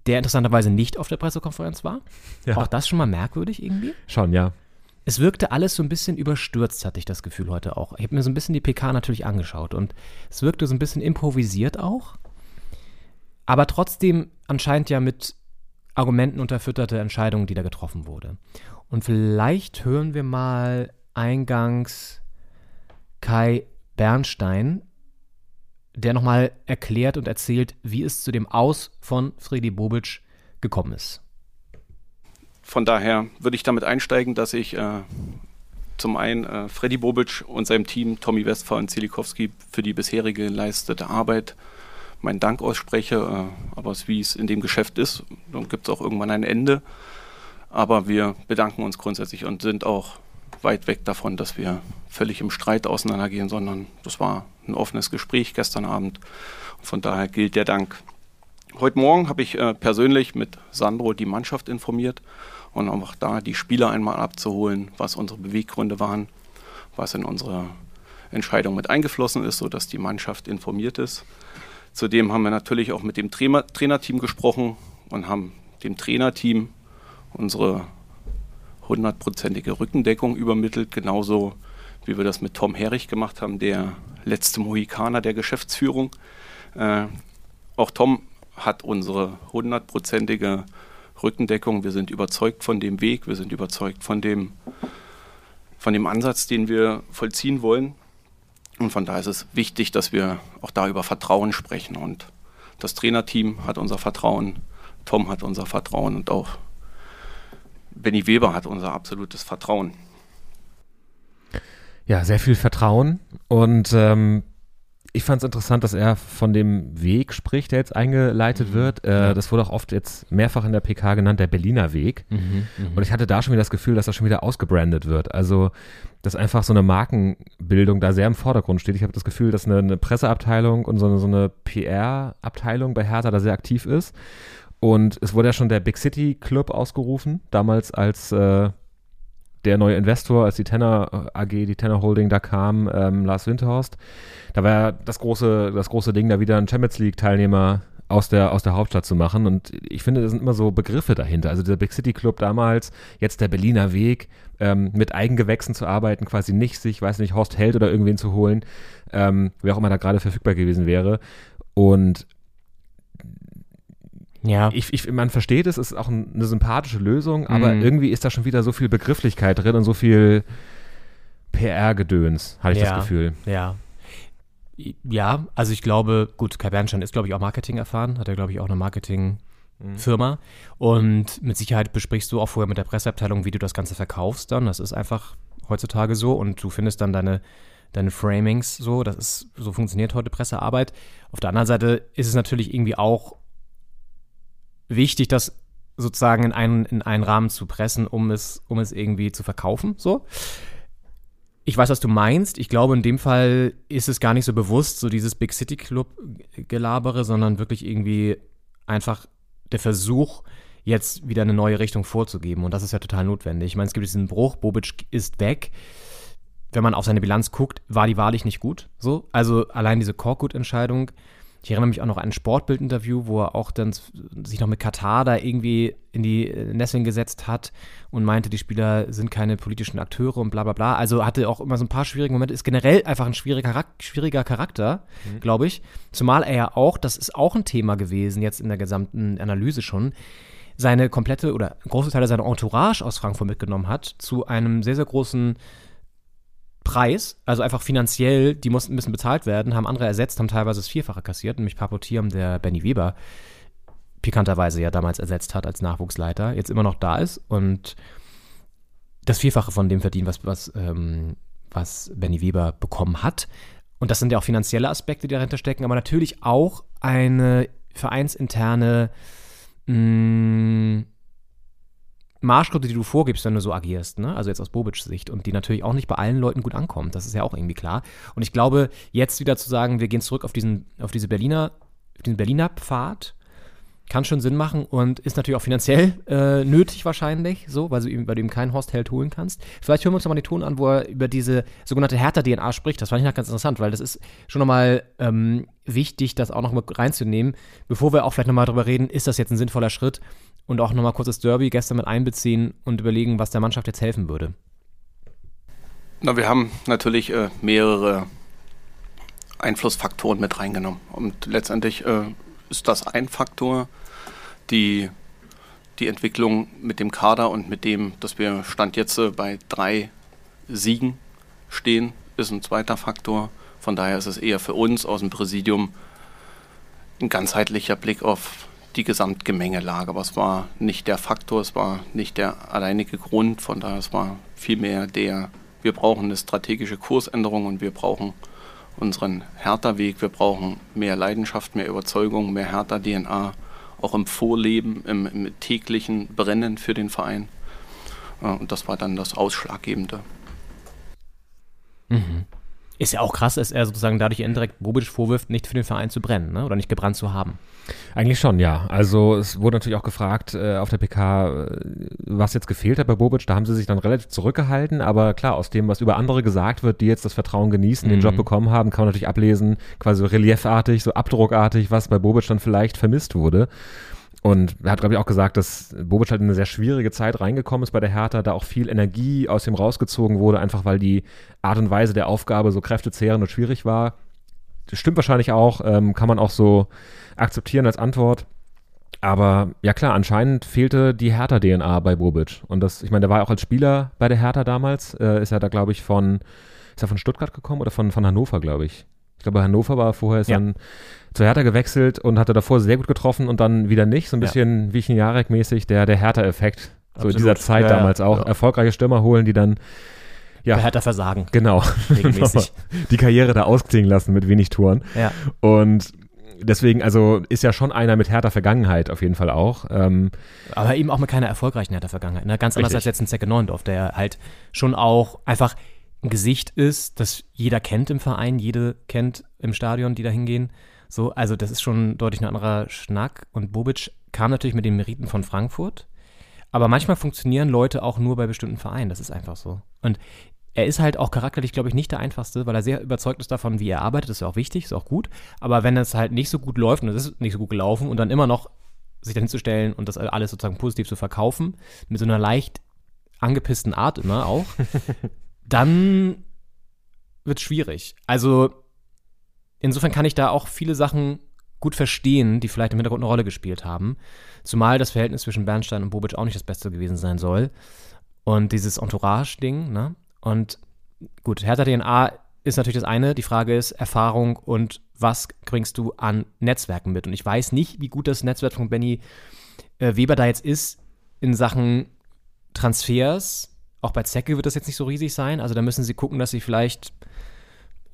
der interessanterweise nicht auf der Pressekonferenz war. Ja. Auch das schon mal merkwürdig irgendwie. Schon, ja. Es wirkte alles so ein bisschen überstürzt, hatte ich das Gefühl heute auch. Ich habe mir so ein bisschen die PK natürlich angeschaut und es wirkte so ein bisschen improvisiert auch. Aber trotzdem anscheinend ja mit Argumenten unterfütterte Entscheidung, die da getroffen wurde. Und vielleicht hören wir mal eingangs Kai Bernstein, der nochmal erklärt und erzählt, wie es zu dem Aus von Fredi Bobic gekommen ist. Von daher würde ich damit einsteigen, dass ich äh, zum einen äh, Freddy Bobic und seinem Team, Tommy Westphal und Zielikowski, für die bisherige geleistete Arbeit meinen Dank ausspreche. Äh, aber wie es in dem Geschäft ist, dann gibt es auch irgendwann ein Ende. Aber wir bedanken uns grundsätzlich und sind auch weit weg davon, dass wir völlig im Streit auseinandergehen, sondern das war ein offenes Gespräch gestern Abend. Von daher gilt der Dank. Heute Morgen habe ich äh, persönlich mit Sandro die Mannschaft informiert und auch da die Spieler einmal abzuholen, was unsere Beweggründe waren, was in unsere Entscheidung mit eingeflossen ist, sodass die Mannschaft informiert ist. Zudem haben wir natürlich auch mit dem Trainer, Trainerteam gesprochen und haben dem Trainerteam unsere hundertprozentige Rückendeckung übermittelt, genauso wie wir das mit Tom Herrich gemacht haben, der letzte Mohikaner der Geschäftsführung. Äh, auch Tom hat unsere hundertprozentige Rückendeckung. Wir sind überzeugt von dem Weg, wir sind überzeugt von dem, von dem Ansatz, den wir vollziehen wollen. Und von daher ist es wichtig, dass wir auch da über Vertrauen sprechen. Und das Trainerteam hat unser Vertrauen, Tom hat unser Vertrauen und auch Benny Weber hat unser absolutes Vertrauen. ja, sehr viel Vertrauen und ähm, ich fand es interessant, dass er von dem Weg spricht, der jetzt eingeleitet Mhm. wird. Äh, Das wurde auch oft jetzt mehrfach in der PK genannt, der Berliner Weg. Mhm, Und ich hatte da schon wieder das Gefühl, dass das schon wieder ausgebrandet wird. Also, dass einfach so eine Markenbildung da sehr im Vordergrund steht. Ich habe das Gefühl, dass eine, eine Presseabteilung und so eine, so eine PR-Abteilung bei Hertha da sehr aktiv ist. Und es wurde ja schon der Big City Club ausgerufen, damals als äh, der neue Investor, als die Tenor AG, die Tenor Holding da kam, ähm, Lars Winterhorst. Da war das große, das große Ding, da wieder einen Champions League-Teilnehmer aus der, aus der Hauptstadt zu machen. Und ich finde, da sind immer so Begriffe dahinter. Also der Big City Club damals, jetzt der Berliner Weg, ähm, mit Eigengewächsen zu arbeiten, quasi nicht sich, weiß nicht, Horst Held oder irgendwen zu holen, ähm, wer auch immer da gerade verfügbar gewesen wäre. Und Ja. ich, ich, man versteht es, es ist auch ein, eine sympathische Lösung, aber Mhm. irgendwie ist da schon wieder so viel Begrifflichkeit drin und so viel PR-Gedöns, hatte ich Ja. das Gefühl. Ja. Ja, also ich glaube, gut, Kai Bernstein ist, glaube ich, auch Marketing erfahren, hat er, glaube ich, auch eine Marketingfirma. Und mit Sicherheit besprichst du auch vorher mit der Presseabteilung, wie du das Ganze verkaufst dann. Das ist einfach heutzutage so und du findest dann deine, deine Framings so. Das ist, so funktioniert heute Pressearbeit. Auf der anderen Seite ist es natürlich irgendwie auch wichtig, das sozusagen in einen, in einen Rahmen zu pressen, um es, um es irgendwie zu verkaufen, so. Ich weiß, was du meinst. Ich glaube, in dem Fall ist es gar nicht so bewusst, so dieses Big City Club Gelabere, sondern wirklich irgendwie einfach der Versuch, jetzt wieder eine neue Richtung vorzugeben. Und das ist ja total notwendig. Ich meine, es gibt diesen Bruch, Bobic ist weg. Wenn man auf seine Bilanz guckt, war die wahrlich nicht gut. So, also allein diese Korkut-Entscheidung. Ich erinnere mich auch noch an ein Sportbild-Interview, wo er auch dann sich noch mit Katar da irgendwie in die äh, Nesseln gesetzt hat und meinte, die Spieler sind keine politischen Akteure und bla bla bla. Also hatte auch immer so ein paar schwierige Momente. Ist generell einfach ein schwieriger, Charak- schwieriger Charakter, glaube ich. Zumal er ja auch, das ist auch ein Thema gewesen jetzt in der gesamten Analyse schon, seine komplette oder große Teile seiner Entourage aus Frankfurt mitgenommen hat zu einem sehr, sehr großen Preis, also einfach finanziell, die mussten ein bisschen bezahlt werden, haben andere ersetzt, haben teilweise das Vierfache kassiert, nämlich Papo Thiam, der Benny Weber pikanterweise ja damals ersetzt hat als Nachwuchsleiter, jetzt immer noch da ist und das Vierfache von dem verdient, was, was, ähm, was Benny Weber bekommen hat. Und das sind ja auch finanzielle Aspekte, die dahinter stecken, aber natürlich auch eine vereinsinterne mh, Marschroute, die du vorgibst, wenn du so agierst, ne? also jetzt aus Bobic's Sicht und die natürlich auch nicht bei allen Leuten gut ankommt, das ist ja auch irgendwie klar. Und ich glaube, jetzt wieder zu sagen, wir gehen zurück auf diesen, auf diese Berliner, auf diesen Berliner Pfad, kann schon Sinn machen und ist natürlich auch finanziell äh, nötig wahrscheinlich, so, weil du, ihm, weil du ihm keinen Horst Held holen kannst. Vielleicht hören wir uns nochmal den Ton an, wo er über diese sogenannte Hertha-DNA spricht. Das fand ich noch ganz interessant, weil das ist schon nochmal ähm, wichtig, das auch noch mal reinzunehmen, bevor wir auch vielleicht nochmal drüber reden, ist das jetzt ein sinnvoller Schritt und auch nochmal kurz das Derby gestern mit einbeziehen und überlegen, was der Mannschaft jetzt helfen würde. Na, wir haben natürlich äh, mehrere Einflussfaktoren mit reingenommen. Und letztendlich äh, ist das ein Faktor, die, die Entwicklung mit dem Kader und mit dem, dass wir Stand jetzt äh, bei drei Siegen stehen, ist ein zweiter Faktor. Von daher ist es eher für uns aus dem Präsidium ein ganzheitlicher Blick auf die Gesamtgemengelage. Aber es war nicht der Faktor, es war nicht der alleinige Grund. Von daher es war vielmehr der, wir brauchen eine strategische Kursänderung und wir brauchen unseren Hertha-Weg. Wir brauchen mehr Leidenschaft, mehr Überzeugung, mehr Hertha-DNA, auch im Vorleben, im, im täglichen Brennen für den Verein. Und das war dann das Ausschlaggebende. Ist ja auch krass, dass er sozusagen dadurch indirekt Bobic vorwirft, nicht für den Verein zu brennen ne? oder nicht gebrannt zu haben. Eigentlich schon, ja. Also es wurde natürlich auch gefragt äh, auf der PK, äh, was jetzt gefehlt hat bei Bobic. Da haben sie sich dann relativ zurückgehalten, aber klar, aus dem, was über andere gesagt wird, die jetzt das Vertrauen genießen, den Mhm. Job bekommen haben, kann man natürlich ablesen, quasi reliefartig, so abdruckartig, was bei Bobic dann vielleicht vermisst wurde. Und er hat, glaube ich, auch gesagt, dass Bobic halt in eine sehr schwierige Zeit reingekommen ist bei der Hertha, da auch viel Energie aus ihm rausgezogen wurde, einfach weil die Art und Weise der Aufgabe so kräftezehrend und schwierig war. Das stimmt wahrscheinlich auch, ähm, kann man auch so akzeptieren als Antwort. Aber ja klar, anscheinend fehlte die Hertha-DNA bei Bobic. Und das, ich meine, der war auch als Spieler bei der Hertha damals, äh, ist er da, glaube ich, von, ist er von Stuttgart gekommen oder von, von Hannover, glaube ich. Ich glaube, Hannover war vorher, ist Ja. dann zur Hertha gewechselt und hatte davor sehr gut getroffen und dann wieder nicht. So ein Ja. bisschen wie ich Jarek-mäßig, der, der Hertha-Effekt. So in dieser Zeit Ja, ja. damals auch. Ja. Erfolgreiche Stürmer holen, die dann ja, Bei Hertha versagen. Genau. Regelmäßig. Die Karriere da ausklingen lassen mit wenig Toren. Ja. Und deswegen, also ist ja schon einer mit härter Vergangenheit auf jeden Fall auch. Ähm, Aber eben auch mit keiner erfolgreichen Hertha-Vergangenheit. Ne? Ganz anders Richtig. als jetzt ein Zecke Neuendorf, der halt schon auch einfach ein Gesicht ist, das jeder kennt im Verein, jede kennt im Stadion, die da hingehen. So, also das ist schon deutlich ein anderer Schnack. Und Bobic kam natürlich mit den Meriten von Frankfurt. Aber manchmal funktionieren Leute auch nur bei bestimmten Vereinen. Das ist einfach so. Und er ist halt auch charakterlich, glaube ich, nicht der einfachste, weil er sehr überzeugt ist davon, wie er arbeitet. Das ist ja auch wichtig, ist auch gut. Aber wenn es halt nicht so gut läuft, und es ist nicht so gut gelaufen, und dann immer noch sich dahin zu stellen und das alles sozusagen positiv zu verkaufen, mit so einer leicht angepissten Art immer auch, dann wird es schwierig. Also insofern kann ich da auch viele Sachen gut verstehen, die vielleicht im Hintergrund eine Rolle gespielt haben. Zumal das Verhältnis zwischen Bernstein und Bobic auch nicht das Beste gewesen sein soll. Und dieses Entourage-Ding, ne? Und gut, Hertha DNA ist natürlich das eine. Die Frage ist Erfahrung und was bringst du an Netzwerken mit? Und ich weiß nicht, wie gut das Netzwerk von Benny äh, Weber da jetzt ist in Sachen Transfers. Auch bei Zecke wird das jetzt nicht so riesig sein. Also da müssen sie gucken, dass sie vielleicht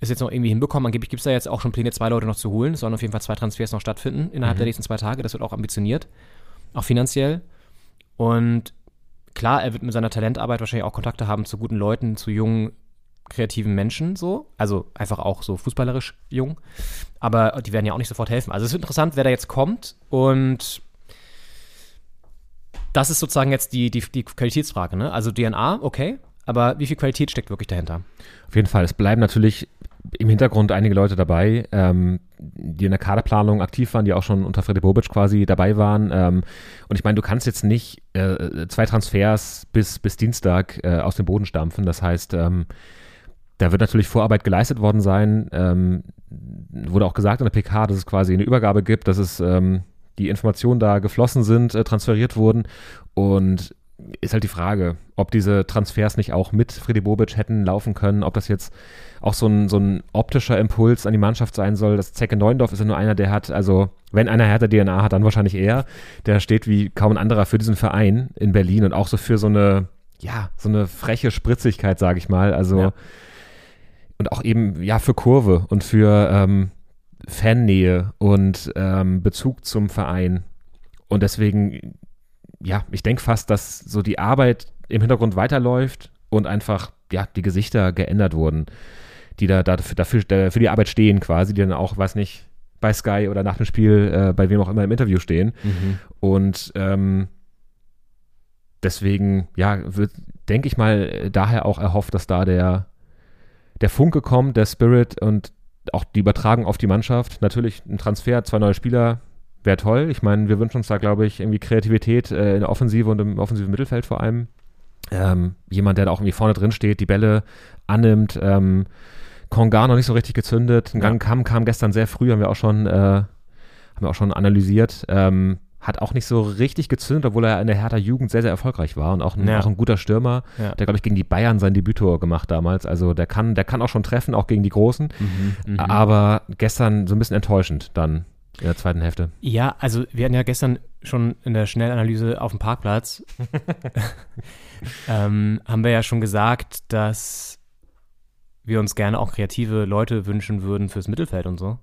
es jetzt noch irgendwie hinbekommen. Angeblich gibt es da jetzt auch schon Pläne, zwei Leute noch zu holen. Es sollen auf jeden Fall zwei Transfers noch stattfinden innerhalb der nächsten zwei Tage. Das wird auch ambitioniert, auch finanziell. Und klar, er wird mit seiner Talentarbeit wahrscheinlich auch Kontakte haben zu guten Leuten, zu jungen, kreativen Menschen so. Also einfach auch so fußballerisch jung. Aber die werden ja auch nicht sofort helfen. Also es wird interessant, wer da jetzt kommt. Und das ist sozusagen jetzt die, die, die Qualitätsfrage. Ne? Also DNA, okay. Aber wie viel Qualität steckt wirklich dahinter? Auf jeden Fall. Es bleiben natürlich im Hintergrund einige Leute dabei, ähm, die in der Kaderplanung aktiv waren, die auch schon unter Freddy Bobic quasi dabei waren. Ähm, und ich meine, du kannst jetzt nicht äh, zwei Transfers bis, bis Dienstag äh, aus dem Boden stampfen. Das heißt, ähm, da wird natürlich Vorarbeit geleistet worden sein. Ähm, wurde auch gesagt in der PK, dass es quasi eine Übergabe gibt, dass es ähm, die Informationen da geflossen sind, äh, transferiert wurden. Und ist halt die Frage, ob diese Transfers nicht auch mit Freddy Bobic hätten laufen können, ob das jetzt auch so ein, so ein optischer Impuls an die Mannschaft sein soll. Das Zecke Neuendorf ist ja nur einer, der hat, also wenn einer härter DNA hat, dann wahrscheinlich er. Der steht wie kaum ein anderer für diesen Verein in Berlin und auch so für so eine, ja, so eine freche Spritzigkeit, sage ich mal. Also Ja. und auch eben, ja, für Kurve und für ähm, Fannähe und ähm, Bezug zum Verein. Und deswegen, ja, ich denke fast, dass so die Arbeit im Hintergrund weiterläuft und einfach, ja, die Gesichter geändert wurden, die da, dafür, dafür, da- für die Arbeit stehen quasi, die dann auch, weiß nicht, bei Sky oder nach dem Spiel, äh, bei wem auch immer im Interview stehen. Und ähm, deswegen, ja, wird, denke ich mal, äh, daher auch erhofft, dass da der, der Funke kommt, der Spirit und auch die Übertragung auf die Mannschaft. Natürlich ein Transfer, zwei neue Spieler wäre toll. Ich meine, wir wünschen uns da, glaube ich, irgendwie Kreativität äh, in der Offensive und im offensiven Mittelfeld vor allem. Ähm, jemand, der da auch irgendwie vorne drin steht, die Bälle annimmt. Ähm, Kongar noch nicht so richtig gezündet. Ein Ja. Gang kam, kam gestern sehr früh, haben wir auch schon, äh, haben wir auch schon analysiert. Ähm, hat auch nicht so richtig gezündet, obwohl er in der Hertha Jugend sehr, sehr erfolgreich war und auch ein, Ja. auch ein guter Stürmer. Ja. Der, glaube ich, gegen die Bayern sein Debütor gemacht damals. Also der kann, der kann auch schon treffen, auch gegen die Großen. Mhm. Aber gestern so ein bisschen enttäuschend dann in der zweiten Hälfte. Ja, also wir hatten ja gestern schon in der Schnellanalyse auf dem Parkplatz, ähm, haben wir ja schon gesagt, dass wir uns gerne auch kreative Leute wünschen würden fürs Mittelfeld und so.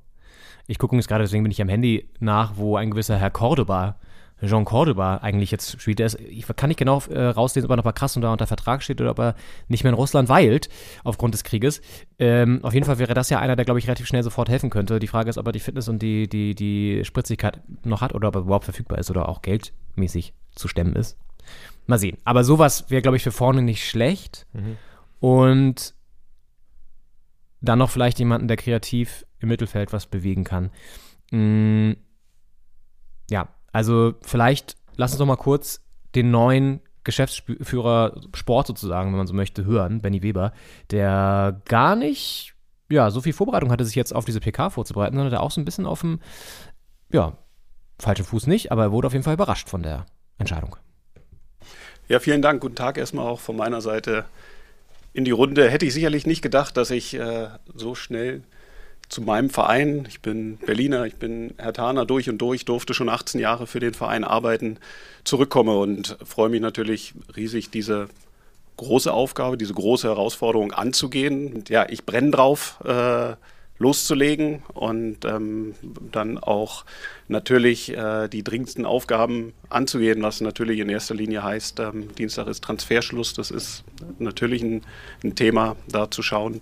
Ich gucke jetzt gerade, deswegen bin ich am Handy nach, wo ein gewisser Herr Cordoba, Jean Cordoba eigentlich jetzt spielt. Der ist, ich kann nicht genau äh, rauslesen, ob er noch bei krass unter, unter Vertrag steht oder ob er nicht mehr in Russland weilt aufgrund des Krieges. Ähm, auf jeden Fall wäre das ja einer, der, glaube ich, relativ schnell sofort helfen könnte. Die Frage ist, ob er die Fitness und die, die, die Spritzigkeit noch hat oder ob er überhaupt verfügbar ist oder auch geldmäßig zu stemmen ist. Mal sehen. Aber sowas wäre, glaube ich, für vorne nicht schlecht. Und dann noch vielleicht jemanden, der kreativ im Mittelfeld was bewegen kann. Mm, ja, also vielleicht lass uns doch mal kurz den neuen Geschäftsführer Sport sozusagen, wenn man so möchte, hören, Benny Weber, der gar nicht, ja, so viel Vorbereitung hatte, sich jetzt auf diese PK vorzubereiten, sondern der auch so ein bisschen auf dem, ja, falschen Fuß nicht, aber er wurde auf jeden Fall überrascht von der Entscheidung. Ja, vielen Dank. Guten Tag erstmal auch von meiner Seite in die Runde. Hätte ich sicherlich nicht gedacht, dass ich äh, so schnell zu meinem Verein, ich bin Berliner, ich bin Herr Taner durch und durch, durfte schon 18 Jahre für den Verein arbeiten, zurückkomme und freue mich natürlich riesig, diese große Aufgabe, diese große Herausforderung anzugehen. Und ja, ich brenne drauf, äh, loszulegen und ähm, dann auch natürlich äh, die dringendsten Aufgaben anzugehen, was natürlich in erster Linie heißt, ähm, Dienstag ist Transferschluss. Das ist natürlich ein, ein Thema, da zu schauen,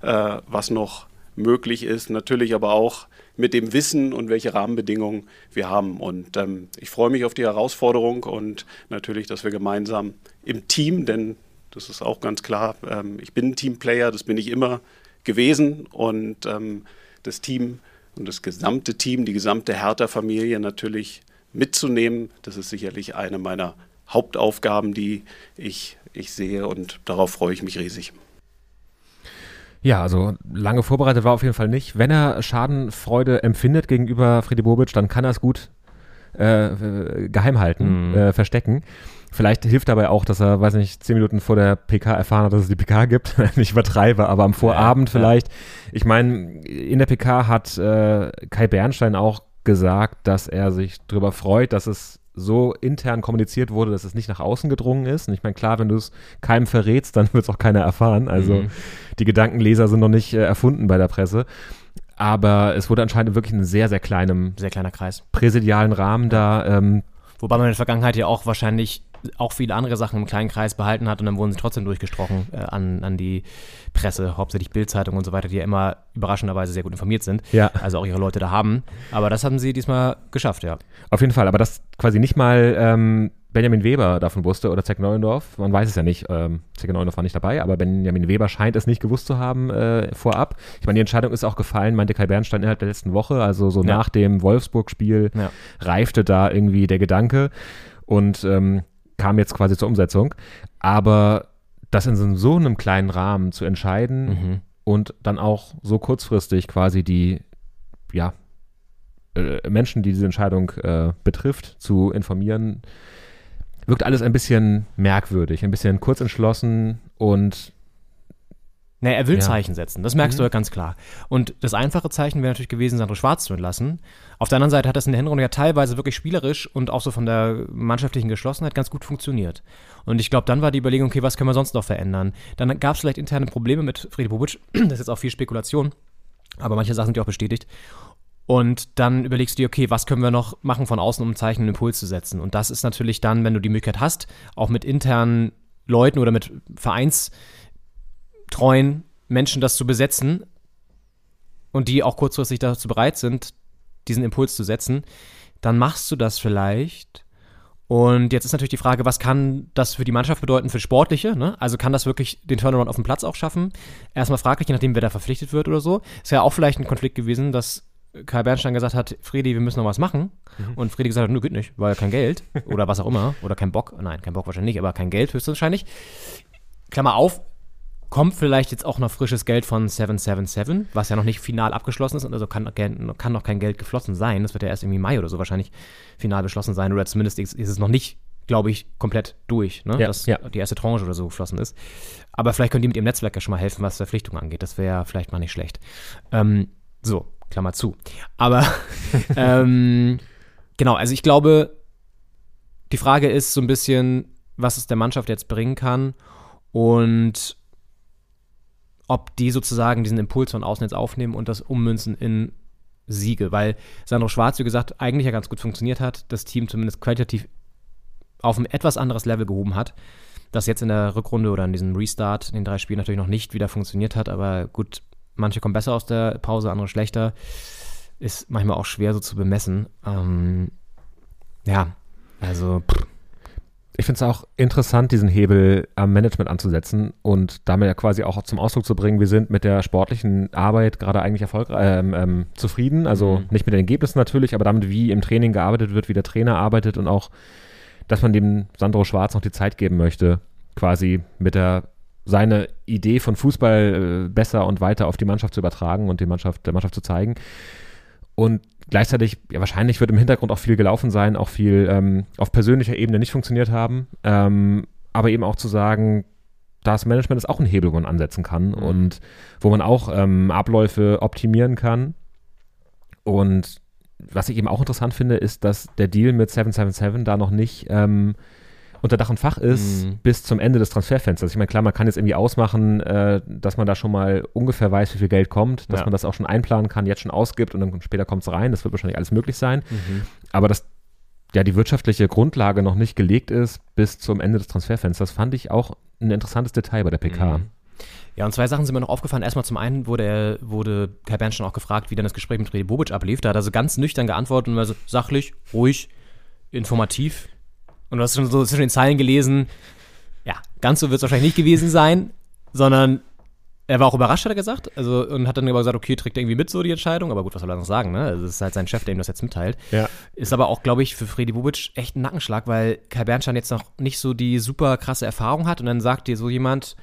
äh, was noch möglich ist. Natürlich aber auch mit dem Wissen und welche Rahmenbedingungen wir haben. Und ähm, ich freue mich auf die Herausforderung und natürlich, dass wir gemeinsam im Team, denn das ist auch ganz klar, ähm, ich bin ein Teamplayer, das bin ich immer gewesen und ähm, das Team und das gesamte Team, die gesamte Hertha-Familie natürlich mitzunehmen, das ist sicherlich eine meiner Hauptaufgaben, die ich, ich sehe und darauf freue ich mich riesig. Ja, also lange vorbereitet war auf jeden Fall nicht. Wenn er Schadenfreude empfindet gegenüber Freddy Bobic, dann kann er es gut äh, geheim halten, mhm. äh, verstecken. Vielleicht hilft dabei auch, dass er, weiß nicht, zehn Minuten vor der PK erfahren hat, dass es die PK gibt. ich übertreibe, aber am Vorabend ja, vielleicht. Ja. Ich meine, in der PK hat äh, Kai Bernstein auch gesagt, dass er sich darüber freut, dass es so intern kommuniziert wurde, dass es nicht nach außen gedrungen ist. Und ich meine, klar, wenn du es keinem verrätst, dann wird es auch keiner erfahren. Also mhm. die Gedankenleser sind noch nicht äh, erfunden bei der Presse. Aber es wurde anscheinend wirklich in sehr, sehr kleinem, sehr kleiner Kreis, präsidialen Rahmen da. Ähm, Wobei man in der Vergangenheit ja auch wahrscheinlich auch viele andere Sachen im kleinen Kreis behalten hat und dann wurden sie trotzdem durchgesprochen äh, an, an die Presse, hauptsächlich Bildzeitung und so weiter, die ja immer überraschenderweise sehr gut informiert sind. Ja. Also auch ihre Leute da haben. Aber das haben sie diesmal geschafft, ja. Auf jeden Fall, aber das quasi nicht mal ähm, Benjamin Weber davon wusste oder Zeck Neuendorf, man weiß es ja nicht, ähm, Zeck Neuendorf war nicht dabei, aber Benjamin Weber scheint es nicht gewusst zu haben äh, vorab. Ich meine, die Entscheidung ist auch gefallen, meinte Kai Bernstein innerhalb der letzten Woche, also so ja. nach dem Wolfsburg-Spiel ja. reifte da irgendwie der Gedanke. Und ähm, kam jetzt quasi zur Umsetzung. Aber das in so einem kleinen Rahmen zu entscheiden mhm. und dann auch so kurzfristig quasi die, ja, äh, Menschen, die diese Entscheidung äh, betrifft, zu informieren, wirkt alles ein bisschen merkwürdig, ein bisschen kurzentschlossen und naja, er will ja. Zeichen setzen, das merkst mhm. du ja ganz klar. Und das einfache Zeichen wäre natürlich gewesen, Sandro Schwarz zu entlassen. Auf der anderen Seite hat das in der Hinrunde ja teilweise wirklich spielerisch und auch so von der mannschaftlichen Geschlossenheit ganz gut funktioniert. Und ich glaube, dann war die Überlegung, okay, was können wir sonst noch verändern? Dann gab es vielleicht interne Probleme mit Friede Bobic, das ist jetzt auch viel Spekulation, aber manche Sachen sind ja auch bestätigt. Und dann überlegst du dir, okay, was können wir noch machen von außen, um ein Zeichen, einen Impuls zu setzen? Und das ist natürlich dann, wenn du die Möglichkeit hast, auch mit internen Leuten oder mit Vereins- treuen Menschen das zu besetzen und die auch kurzfristig dazu bereit sind, diesen Impuls zu setzen, dann machst du das vielleicht. Und jetzt ist natürlich die Frage, was kann das für die Mannschaft bedeuten, für Sportliche? Ne? Also kann das wirklich den Turnaround auf dem Platz auch schaffen? Erstmal fraglich, je nachdem, wer da verpflichtet wird oder so. Ist ja auch vielleicht ein Konflikt gewesen, dass Kai Bernstein gesagt hat, Fredi, wir müssen noch was machen. Mhm. Und Fredi gesagt hat, nö, geht nicht, weil kein Geld oder was auch immer. Oder kein Bock. Nein, kein Bock wahrscheinlich nicht, aber kein Geld höchstwahrscheinlich. Klammer auf, kommt vielleicht jetzt auch noch frisches Geld von 777, was ja noch nicht final abgeschlossen ist, also kann, kann noch kein Geld geflossen sein. Das wird ja erst irgendwie Mai oder so wahrscheinlich final beschlossen sein. Oder zumindest ist, ist es noch nicht, glaube ich, komplett durch, ne? ja, dass ja. die erste Tranche oder so geflossen ist. Aber vielleicht können die mit ihrem Netzwerk ja schon mal helfen, was Verpflichtungen angeht. Das wäre vielleicht mal nicht schlecht. Ähm, so, Klammer zu. Aber ähm, genau, also ich glaube, die Frage ist so ein bisschen, was es der Mannschaft jetzt bringen kann. Und ob die sozusagen diesen Impuls von außen jetzt aufnehmen und das ummünzen in Siege, weil Sandro Schwarz, wie gesagt, eigentlich ja ganz gut funktioniert hat, das Team zumindest qualitativ auf ein etwas anderes Level gehoben hat, das jetzt in der Rückrunde oder in diesem Restart in den drei Spielen natürlich noch nicht wieder funktioniert hat, aber gut, manche kommen besser aus der Pause, andere schlechter, ist manchmal auch schwer so zu bemessen. Ähm, ja, also pff ich finde es auch interessant, diesen Hebel am Management anzusetzen und damit ja quasi auch zum Ausdruck zu bringen, wir sind mit der sportlichen Arbeit gerade eigentlich erfolgreich ähm, ähm, zufrieden. Also mhm. nicht mit den Ergebnissen natürlich, aber damit, wie im Training gearbeitet wird, wie der Trainer arbeitet und auch, dass man dem Sandro Schwarz noch die Zeit geben möchte, quasi mit der seine Idee von Fußball äh, besser und weiter auf die Mannschaft zu übertragen und die Mannschaft, der Mannschaft zu zeigen. Und gleichzeitig, ja, wahrscheinlich wird im Hintergrund auch viel gelaufen sein, auch viel ähm, auf persönlicher Ebene nicht funktioniert haben. Ähm, aber eben auch zu sagen, das Management ist auch ein Hebel, wo man ansetzen kann mhm. und wo man auch ähm, Abläufe optimieren kann. Und was ich eben auch interessant finde, ist, dass der Deal mit 777 da noch nicht ähm, unter Dach und Fach ist Mhm. bis zum Ende des Transferfensters. Ich meine, klar, man kann jetzt irgendwie ausmachen, äh, dass man da schon mal ungefähr weiß, wie viel Geld kommt, dass Ja. man das auch schon einplanen kann, jetzt schon ausgibt und dann später kommt es rein. Das wird wahrscheinlich alles möglich sein. Mhm. Aber dass ja die wirtschaftliche Grundlage noch nicht gelegt ist bis zum Ende des Transferfensters, fand ich auch ein interessantes Detail bei der PK. Mhm. Ja, und zwei Sachen sind mir noch aufgefallen. Erstmal zum einen wurde, er, wurde Kai Bernstein auch gefragt, wie dann das Gespräch mit Redi Bobic ablief. Da hat er so ganz nüchtern geantwortet und war so sachlich, ruhig, informativ. Und du hast schon so zwischen den Zeilen gelesen, ja, ganz so wird es wahrscheinlich nicht gewesen sein, sondern er war auch überrascht, hat er gesagt. Also, und hat dann aber gesagt, okay, trägt er irgendwie mit so die Entscheidung. Aber gut, was soll er noch sagen, ne? Also, es ist halt sein Chef, der ihm das jetzt mitteilt. Ja. Ist aber auch, glaube ich, für Freddy Bubic echt ein Nackenschlag, weil Kai Bernstein jetzt noch nicht so die super krasse Erfahrung hat. Und dann sagt dir so jemand,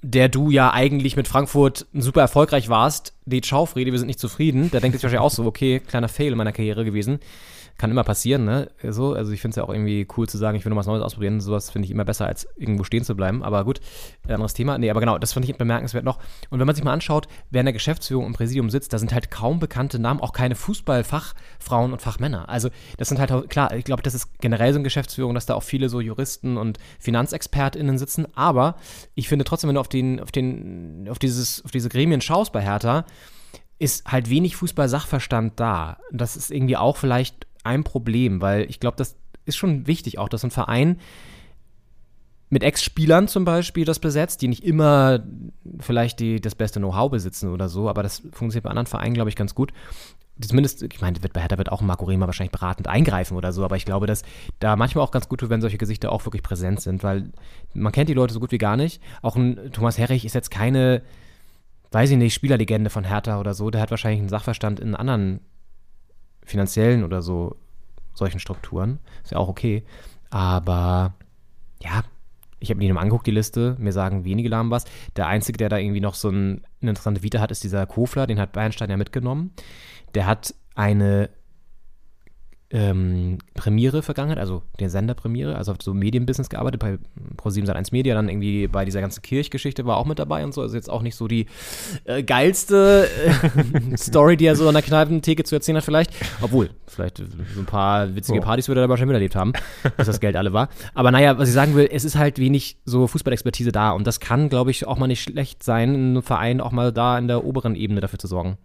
der du ja eigentlich mit Frankfurt super erfolgreich warst, die ciao, Friede, wir sind nicht zufrieden. Der denkt jetzt wahrscheinlich auch so, okay, kleiner Fail in meiner Karriere gewesen. Kann immer passieren, ne? So, also ich finde es ja auch irgendwie cool zu sagen, ich will noch was Neues ausprobieren. Sowas finde ich immer besser, als irgendwo stehen zu bleiben. Aber gut, anderes Thema. Nee, aber genau, das fand ich bemerkenswert noch. Und wenn man sich mal anschaut, wer in der Geschäftsführung im Präsidium sitzt, da sind halt kaum bekannte Namen, auch keine Fußballfachfrauen und Fachmänner. Also das sind halt, klar, ich glaube, das ist generell so eine Geschäftsführung, dass da auch viele so Juristen und FinanzexpertInnen sitzen. Aber ich finde trotzdem, wenn du auf den, auf den, auf dieses, auf diese Gremien schaust bei Hertha, ist halt wenig Fußball-Sachverstand da. Das ist irgendwie auch vielleicht ein Problem, weil ich glaube, das ist schon wichtig auch, dass ein Verein mit Ex-Spielern zum Beispiel das besetzt, die nicht immer vielleicht die, das beste Know-how besitzen oder so, aber das funktioniert bei anderen Vereinen, glaube ich, ganz gut. Zumindest, ich meine, wird bei Hertha wird auch Marco Rehmer wahrscheinlich beratend eingreifen oder so, aber ich glaube, dass da manchmal auch ganz gut tut, wenn solche Gesichter auch wirklich präsent sind, weil man kennt die Leute so gut wie gar nicht. Auch ein Thomas Herrich ist jetzt keine, weiß ich nicht, Spielerlegende von Hertha oder so, der hat wahrscheinlich einen Sachverstand in anderen finanziellen oder so solchen Strukturen. Ist ja auch okay. Aber ja, ich habe mir die nochmal angeguckt, die Liste. Mir sagen wenige Namen was. Der Einzige, der da irgendwie noch so ein, eine interessante Vita hat, ist dieser Kofler. Den hat Bernstein ja mitgenommen. Der hat eine ähm, Premiere vergangen, also den Sender Premiere, also auf so Medienbusiness gearbeitet, bei Pro7 Sat1 Media, dann irgendwie bei dieser ganzen Kirchgeschichte war auch mit dabei und so. Also jetzt auch nicht so die äh, geilste äh, Story, die er so an der Kneipentheke zu erzählen hat, vielleicht. Obwohl, vielleicht so ein paar witzige Partys würde er dabei schon miterlebt haben, bis das Geld alle war. Aber naja, was ich sagen will, es ist halt wenig so Fußballexpertise da und das kann, glaube ich, auch mal nicht schlecht sein, in einem Verein auch mal da in der oberen Ebene dafür zu sorgen.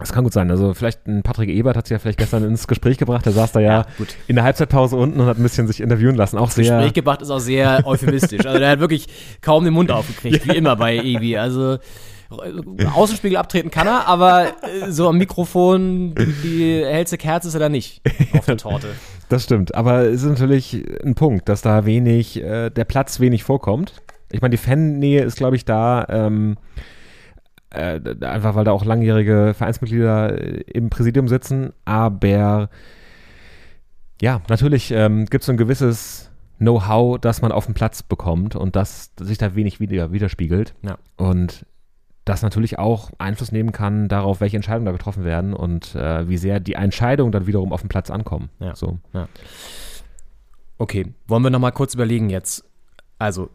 Das kann gut sein. Also vielleicht ein Patrick Ebert hat sich ja vielleicht gestern ins Gespräch gebracht. Der saß da ja, Ja, in der Halbzeitpause unten und hat ein bisschen sich interviewen lassen. Auch sehr. Gespräch gebracht ist auch sehr euphemistisch. Also der hat wirklich kaum den Mund aufgekriegt, wie immer bei Ebi. Also äh, Außenspiegel abtreten kann er, aber äh, so am Mikrofon die, die hellste Kerze ist er da nicht auf der Torte. Das stimmt. Aber es ist natürlich ein Punkt, dass da wenig, äh, der Platz wenig vorkommt. Ich meine, die Fannähe ist, glaube ich, da. Ähm, äh, einfach weil da auch langjährige Vereinsmitglieder äh, im Präsidium sitzen, aber ja, natürlich ähm, gibt es so ein gewisses Know-how, das man auf dem Platz bekommt und das sich da wenig wieder, widerspiegelt. Ja. Und das natürlich auch Einfluss nehmen kann darauf, welche Entscheidungen da getroffen werden und äh, wie sehr die Entscheidungen dann wiederum auf dem Platz ankommen. Ja. So. Ja. Okay, wollen wir nochmal kurz überlegen jetzt. Also,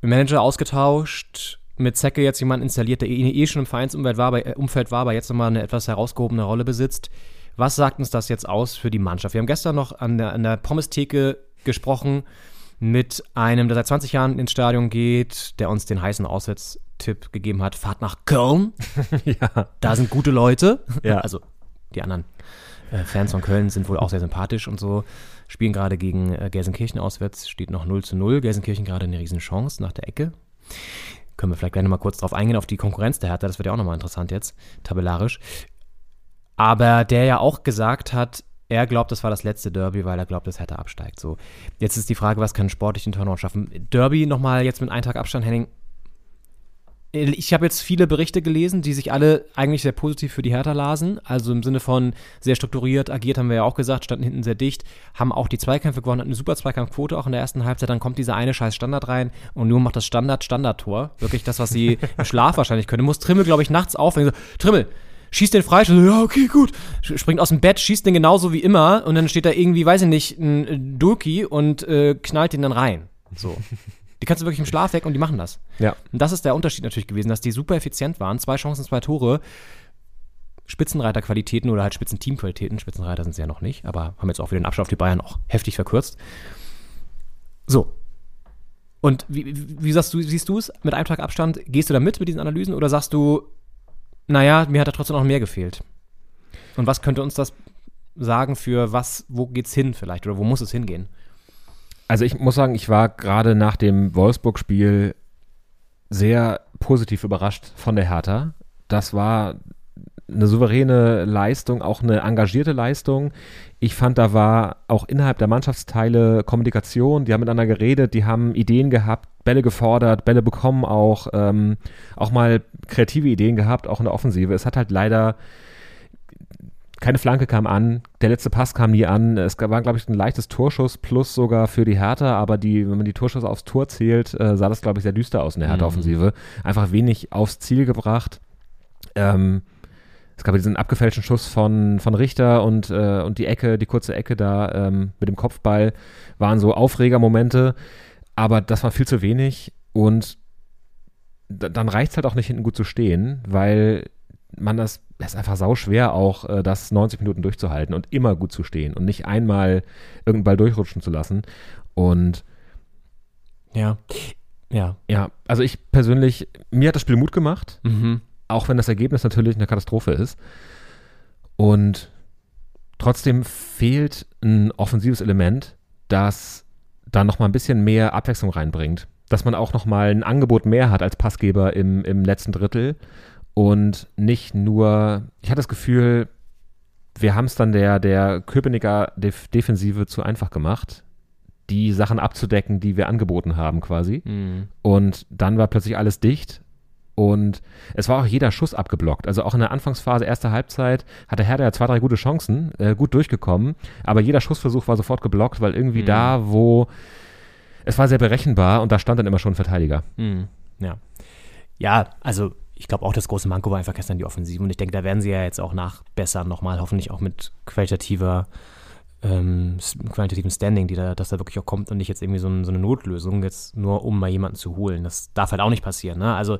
Manager ausgetauscht, mit Zecke jetzt jemand installiert, der eh, eh schon im Vereinsumfeld war, aber, äh, Umfeld war, aber jetzt nochmal eine etwas herausgehobene Rolle besitzt. Was sagt uns das jetzt aus für die Mannschaft? Wir haben gestern noch an der, an der Pommes-Theke gesprochen mit einem, der seit 20 Jahren ins Stadion geht, der uns den heißen Auswärtstipp gegeben hat, fahrt nach Köln. ja. Da sind gute Leute. Ja. Also die anderen äh, Fans von Köln sind wohl auch sehr sympathisch und so. Spielen gerade gegen äh, Gelsenkirchen auswärts, steht noch 0 zu 0. Gelsenkirchen gerade eine Riesenchance nach der Ecke. Können wir vielleicht gleich nochmal kurz drauf eingehen, auf die Konkurrenz der Hertha. Das wird ja auch nochmal interessant jetzt, tabellarisch. Aber der ja auch gesagt hat, er glaubt, das war das letzte Derby, weil er glaubt, dass Hertha absteigt. So, jetzt ist die Frage, was kann sportlich den Turnaround schaffen? Derby nochmal jetzt mit einem Tag Abstand, Henning. Ich habe jetzt viele Berichte gelesen, die sich alle eigentlich sehr positiv für die Hertha lasen. Also im Sinne von sehr strukturiert agiert, haben wir ja auch gesagt, standen hinten sehr dicht, haben auch die Zweikämpfe gewonnen, hatten eine super Zweikampfquote auch in der ersten Halbzeit. Dann kommt dieser eine scheiß Standard rein und nur macht das Standard-Standard-Tor. Wirklich das, was sie im Schlaf wahrscheinlich können. Muss Trimmel, glaube ich, nachts aufhängen. So, Trimmel, schießt den Freistoß. Ja, okay, gut. Springt aus dem Bett, schießt den genauso wie immer und dann steht da irgendwie, weiß ich nicht, ein Durki und äh, knallt den dann rein. So. Die kannst du wirklich im Schlaf weg und die machen das. Ja. Und das ist der Unterschied natürlich gewesen, dass die super effizient waren. Zwei Chancen, zwei Tore. Spitzenreiterqualitäten oder halt Spitzenteamqualitäten. Spitzenreiter sind sie ja noch nicht, aber haben jetzt auch wieder den Abstand auf die Bayern auch heftig verkürzt. So. Und wie, wie wie sagst du, siehst du es mit einem Tag Abstand? Gehst du da mit mit diesen Analysen oder sagst du, naja, mir hat da trotzdem noch mehr gefehlt? Und was könnte uns das sagen für was, wo geht's hin vielleicht oder wo muss es hingehen? Also ich muss sagen, ich war gerade nach dem Wolfsburg-Spiel sehr positiv überrascht von der Hertha. Das war eine souveräne Leistung, auch eine engagierte Leistung. Ich fand, da war auch innerhalb der Mannschaftsteile Kommunikation, die haben miteinander geredet, die haben Ideen gehabt, Bälle gefordert, Bälle bekommen auch, ähm, auch mal kreative Ideen gehabt, auch in der Offensive. Es hat halt leider keine Flanke kam an, der letzte Pass kam nie an. Es war, glaube ich, ein leichtes Torschuss plus sogar für die Hertha, aber die, wenn man die Torschüsse aufs Tor zählt, äh, sah das, glaube ich, sehr düster aus in der Hertha-Offensive. Einfach wenig aufs Ziel gebracht. Ähm, es gab diesen abgefälschten Schuss von, von Richter und, äh, und die Ecke, die kurze Ecke da ähm, mit dem Kopfball waren so Aufregermomente, aber das war viel zu wenig und da- dann reicht es halt auch nicht hinten gut zu stehen, weil man das, es ist einfach sau schwer auch, äh, das 90 Minuten durchzuhalten und immer gut zu stehen und nicht einmal irgendeinen Ball durchrutschen zu lassen. Und Ja. Ja. ja, also ich persönlich, mir hat das Spiel Mut gemacht, Mhm. auch wenn das Ergebnis natürlich eine Katastrophe ist. Und trotzdem fehlt ein offensives Element, das da nochmal ein bisschen mehr Abwechslung reinbringt. Dass man auch nochmal ein Angebot mehr hat als Passgeber im, im letzten Drittel und nicht nur, ich hatte das Gefühl, wir haben es dann der, der Köpenicker Def Defensive zu einfach gemacht, die Sachen abzudecken, die wir angeboten haben quasi. Mhm. Und dann war plötzlich alles dicht. Und es war auch jeder Schuss abgeblockt. Also auch in der Anfangsphase, erster Halbzeit, hatte Hertha ja zwei, drei gute Chancen, äh, gut durchgekommen. Aber jeder Schussversuch war sofort geblockt, weil irgendwie Mhm. da, wo es war sehr berechenbar und da stand dann immer schon ein Verteidiger. Mhm. Ja. Ja, also ich glaube auch das große Manko war einfach gestern die Offensive und ich denke, da werden sie ja jetzt auch nachbessern nochmal, hoffentlich auch mit qualitativer ähm, qualitativen Standing, die da, dass da wirklich auch kommt und nicht jetzt irgendwie so, ein, so eine Notlösung, jetzt nur um mal jemanden zu holen. Das darf halt auch nicht passieren. Ne? Also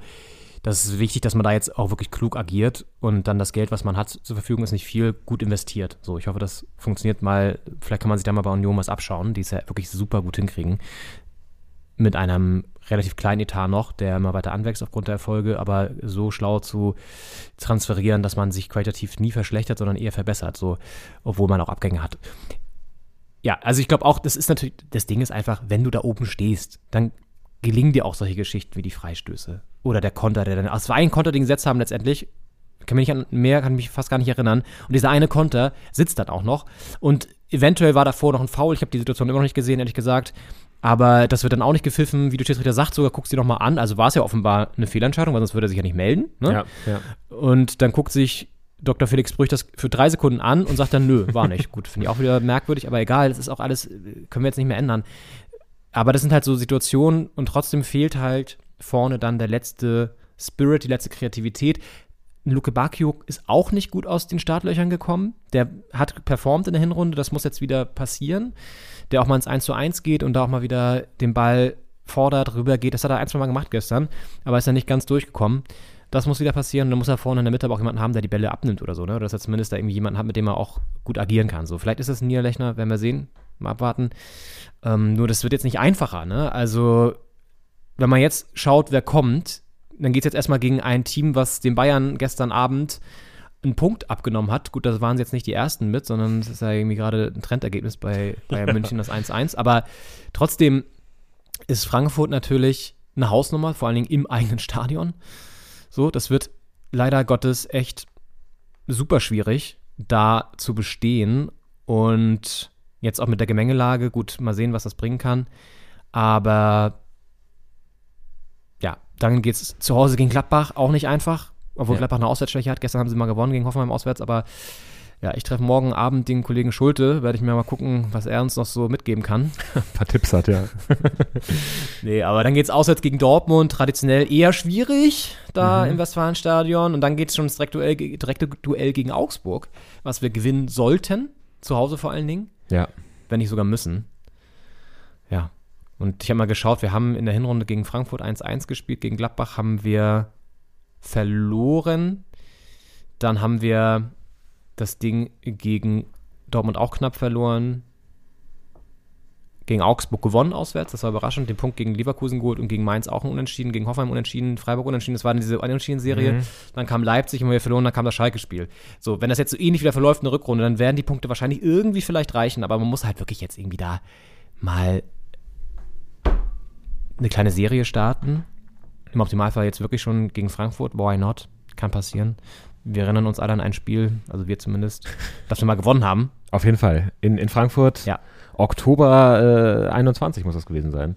das ist wichtig, dass man da jetzt auch wirklich klug agiert und dann das Geld, was man hat zur Verfügung, ist nicht viel, gut investiert. So, ich hoffe, das funktioniert mal. Vielleicht kann man sich da mal bei Union was abschauen, die es ja wirklich super gut hinkriegen. Mit einem relativ kleinen Etat noch, der immer weiter anwächst aufgrund der Erfolge, aber so schlau zu transferieren, dass man sich qualitativ nie verschlechtert, sondern eher verbessert, so, obwohl man auch Abgänge hat. Ja, also ich glaube auch, das ist natürlich, das Ding ist einfach, wenn du da oben stehst, dann gelingen dir auch solche Geschichten wie die Freistöße. Oder der Konter, der dann, es war ein Konter, den gesetzt haben letztendlich, kann mich nicht an mehr, kann mich fast gar nicht erinnern. Und dieser eine Konter sitzt dann auch noch. Und eventuell war davor noch ein Foul. Ich habe die Situation immer noch nicht gesehen, ehrlich gesagt. Aber das wird dann auch nicht gepfiffen, wie der Schiedsrichter sagt, sogar guckst du dir nochmal an. Also war es ja offenbar eine Fehlentscheidung, weil sonst würde er sich ja nicht melden. Ne? Ja, ja. Und dann guckt sich Dr. Felix Brüch das für drei Sekunden an und sagt dann, nö, war nicht. Gut, finde ich auch wieder merkwürdig, aber egal, das ist auch alles, können wir jetzt nicht mehr ändern. Aber das sind halt so Situationen und trotzdem fehlt halt vorne dann der letzte Spirit, die letzte Kreativität. Luke Bakio ist auch nicht gut aus den Startlöchern gekommen. Der hat performt in der Hinrunde, das muss jetzt wieder passieren. Der auch mal ins 1 zu 1 geht und da auch mal wieder den Ball fordert, rüber geht. Das hat er ein, zwei Mal gemacht gestern, aber ist ja nicht ganz durchgekommen. Das muss wieder passieren. Und dann muss er vorne in der Mitte aber auch jemanden haben, der die Bälle abnimmt oder so, ne? Oder dass er zumindest da irgendwie jemanden hat, mit dem er auch gut agieren kann. So, vielleicht ist es ein Niederlechner, werden wir sehen. Mal abwarten. Ähm, nur das wird jetzt nicht einfacher, ne? Also, wenn man jetzt schaut, wer kommt, dann geht es jetzt erstmal gegen ein Team, was den Bayern gestern Abend einen Punkt abgenommen hat. Gut, das waren sie jetzt nicht die ersten mit, sondern es ist ja irgendwie gerade ein Trendergebnis bei Bayern München, das 1-1. Aber trotzdem ist Frankfurt natürlich eine Hausnummer, vor allen Dingen im eigenen Stadion. So, das wird leider Gottes echt super schwierig, da zu bestehen. Und jetzt auch mit der Gemengelage, gut, mal sehen, was das bringen kann. Aber ja, dann geht es zu Hause gegen Gladbach, auch nicht einfach. Obwohl Ja. Gladbach eine Auswärtsschwäche hat. Gestern haben sie mal gewonnen gegen Hoffenheim auswärts, aber ja, ich treffe morgen Abend den Kollegen Schulte, werde ich mir mal gucken, was er uns noch so mitgeben kann. Ein paar Tipps hat, ja. Nee, aber dann geht's auswärts gegen Dortmund, traditionell eher schwierig da Mhm. im Westfalenstadion. Und dann geht's schon ins direkte Duell, direkte Duell gegen Augsburg, was wir gewinnen sollten, zu Hause vor allen Dingen, ja. wenn nicht sogar müssen. Ja. Und ich habe mal geschaut, wir haben in der Hinrunde gegen Frankfurt 1-1 gespielt, gegen Gladbach haben wir verloren. Dann haben wir das Ding gegen Dortmund auch knapp verloren. gegen Augsburg gewonnen auswärts, das war überraschend, den Punkt gegen Leverkusen geholt und gegen Mainz auch ein Unentschieden, gegen Hoffenheim unentschieden, Freiburg unentschieden, das war dann diese Unentschieden-Serie. Mhm. Dann kam Leipzig und wir verloren, dann kam das Schalke-Spiel. So, wenn das jetzt so ähnlich wieder verläuft in der Rückrunde, dann werden die Punkte wahrscheinlich irgendwie vielleicht reichen, aber man muss halt wirklich jetzt irgendwie da mal eine kleine Serie starten. Im Optimalfall jetzt wirklich schon gegen Frankfurt, why not? Kann passieren. Wir erinnern uns alle an ein Spiel, also wir zumindest, das wir mal gewonnen haben. Auf jeden Fall. In, in Frankfurt, Ja. Oktober äh, 21 muss das gewesen sein.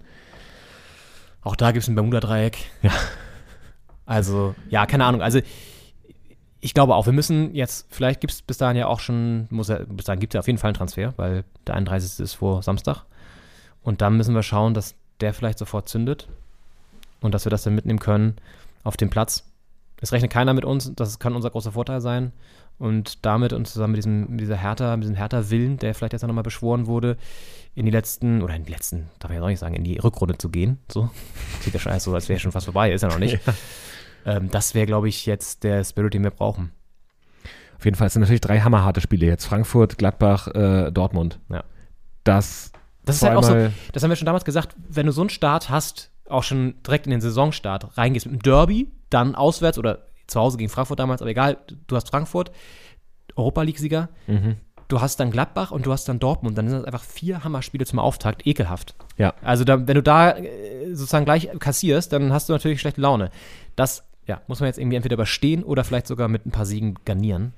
Auch da gibt es ein Bermuda-Dreieck. Ja. Also, ja, keine Ahnung. Also, ich glaube auch, wir müssen jetzt, vielleicht gibt es bis dahin ja auch schon, muss ja, bis dahin gibt es ja auf jeden Fall einen Transfer, weil der 31. ist vor Samstag. Und dann müssen wir schauen, dass der vielleicht sofort zündet und dass wir das dann mitnehmen können auf den Platz. Es rechnet keiner mit uns, das kann unser großer Vorteil sein. Und damit und zusammen mit diesem, mit dieser Hertha, mit diesem Hertha-Willen, der vielleicht jetzt nochmal beschworen wurde, in die letzten, oder in die letzten, darf ich jetzt auch nicht sagen, in die Rückrunde zu gehen. So. Sieht ja schon so, als wäre schon fast vorbei, ist ja noch nicht. Ähm, das wäre, glaube ich, jetzt der Spirit, den wir brauchen. Auf jeden Fall es sind natürlich drei hammerharte Spiele jetzt. Frankfurt, Gladbach, äh, Dortmund. Ja. Das, Das ist halt auch so, das haben wir schon damals gesagt, wenn du so einen Start hast, auch schon direkt in den Saisonstart reingehst mit einem Derby, dann auswärts oder zu Hause gegen Frankfurt damals, aber egal, du hast Frankfurt, Europa League-Sieger, Mhm. du hast dann Gladbach und du hast dann Dortmund, dann sind das einfach vier Hammerspiele zum Auftakt, ekelhaft. Ja. Also da, wenn du da äh, sozusagen gleich kassierst, dann hast du natürlich schlechte Laune. Das ja, muss man jetzt irgendwie entweder überstehen oder vielleicht sogar mit ein paar Siegen garnieren.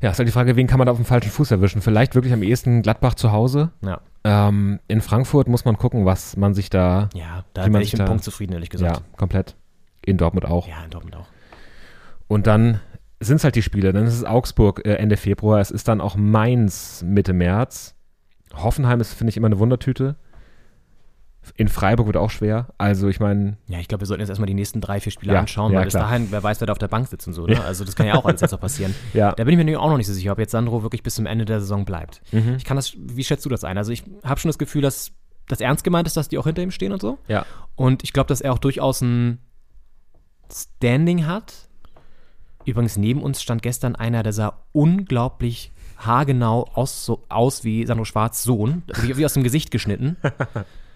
Ja, ist halt die Frage, wen kann man da auf dem falschen Fuß erwischen? Vielleicht wirklich am ehesten Gladbach zu Hause. Ja. Ähm, in Frankfurt muss man gucken, was man sich da. Ja, da bin ich sich mit Punkt zufrieden, ehrlich gesagt. Ja, komplett. In Dortmund auch. Ja, in Dortmund auch. Und dann sind es halt die Spiele. Dann ist es Augsburg äh, Ende Februar. Es ist dann auch Mainz Mitte März. Hoffenheim ist, finde ich, immer eine Wundertüte. In Freiburg wird auch schwer. Also, ich meine, Ja, ich glaube, wir sollten jetzt erstmal die nächsten drei, vier Spiele Ja, anschauen, ja, weil bis dahin, wer weiß, wer da auf der Bank sitzt und so. Ne? Ja. Also das kann ja auch alles jetzt noch passieren. Ja. Da bin ich mir nämlich auch noch nicht so sicher, ob jetzt Sandro wirklich bis zum Ende der Saison bleibt. Mhm. Ich kann das, wie schätzt du das ein? Also ich habe schon das Gefühl, dass das ernst gemeint ist, dass die auch hinter ihm stehen und so. ja. Und ich glaube, dass er auch durchaus ein Standing hat. Übrigens, neben uns stand gestern einer, der sah unglaublich haargenau aus, so, aus wie Sandro Schwarz Sohn. Wie aus dem Gesicht geschnitten.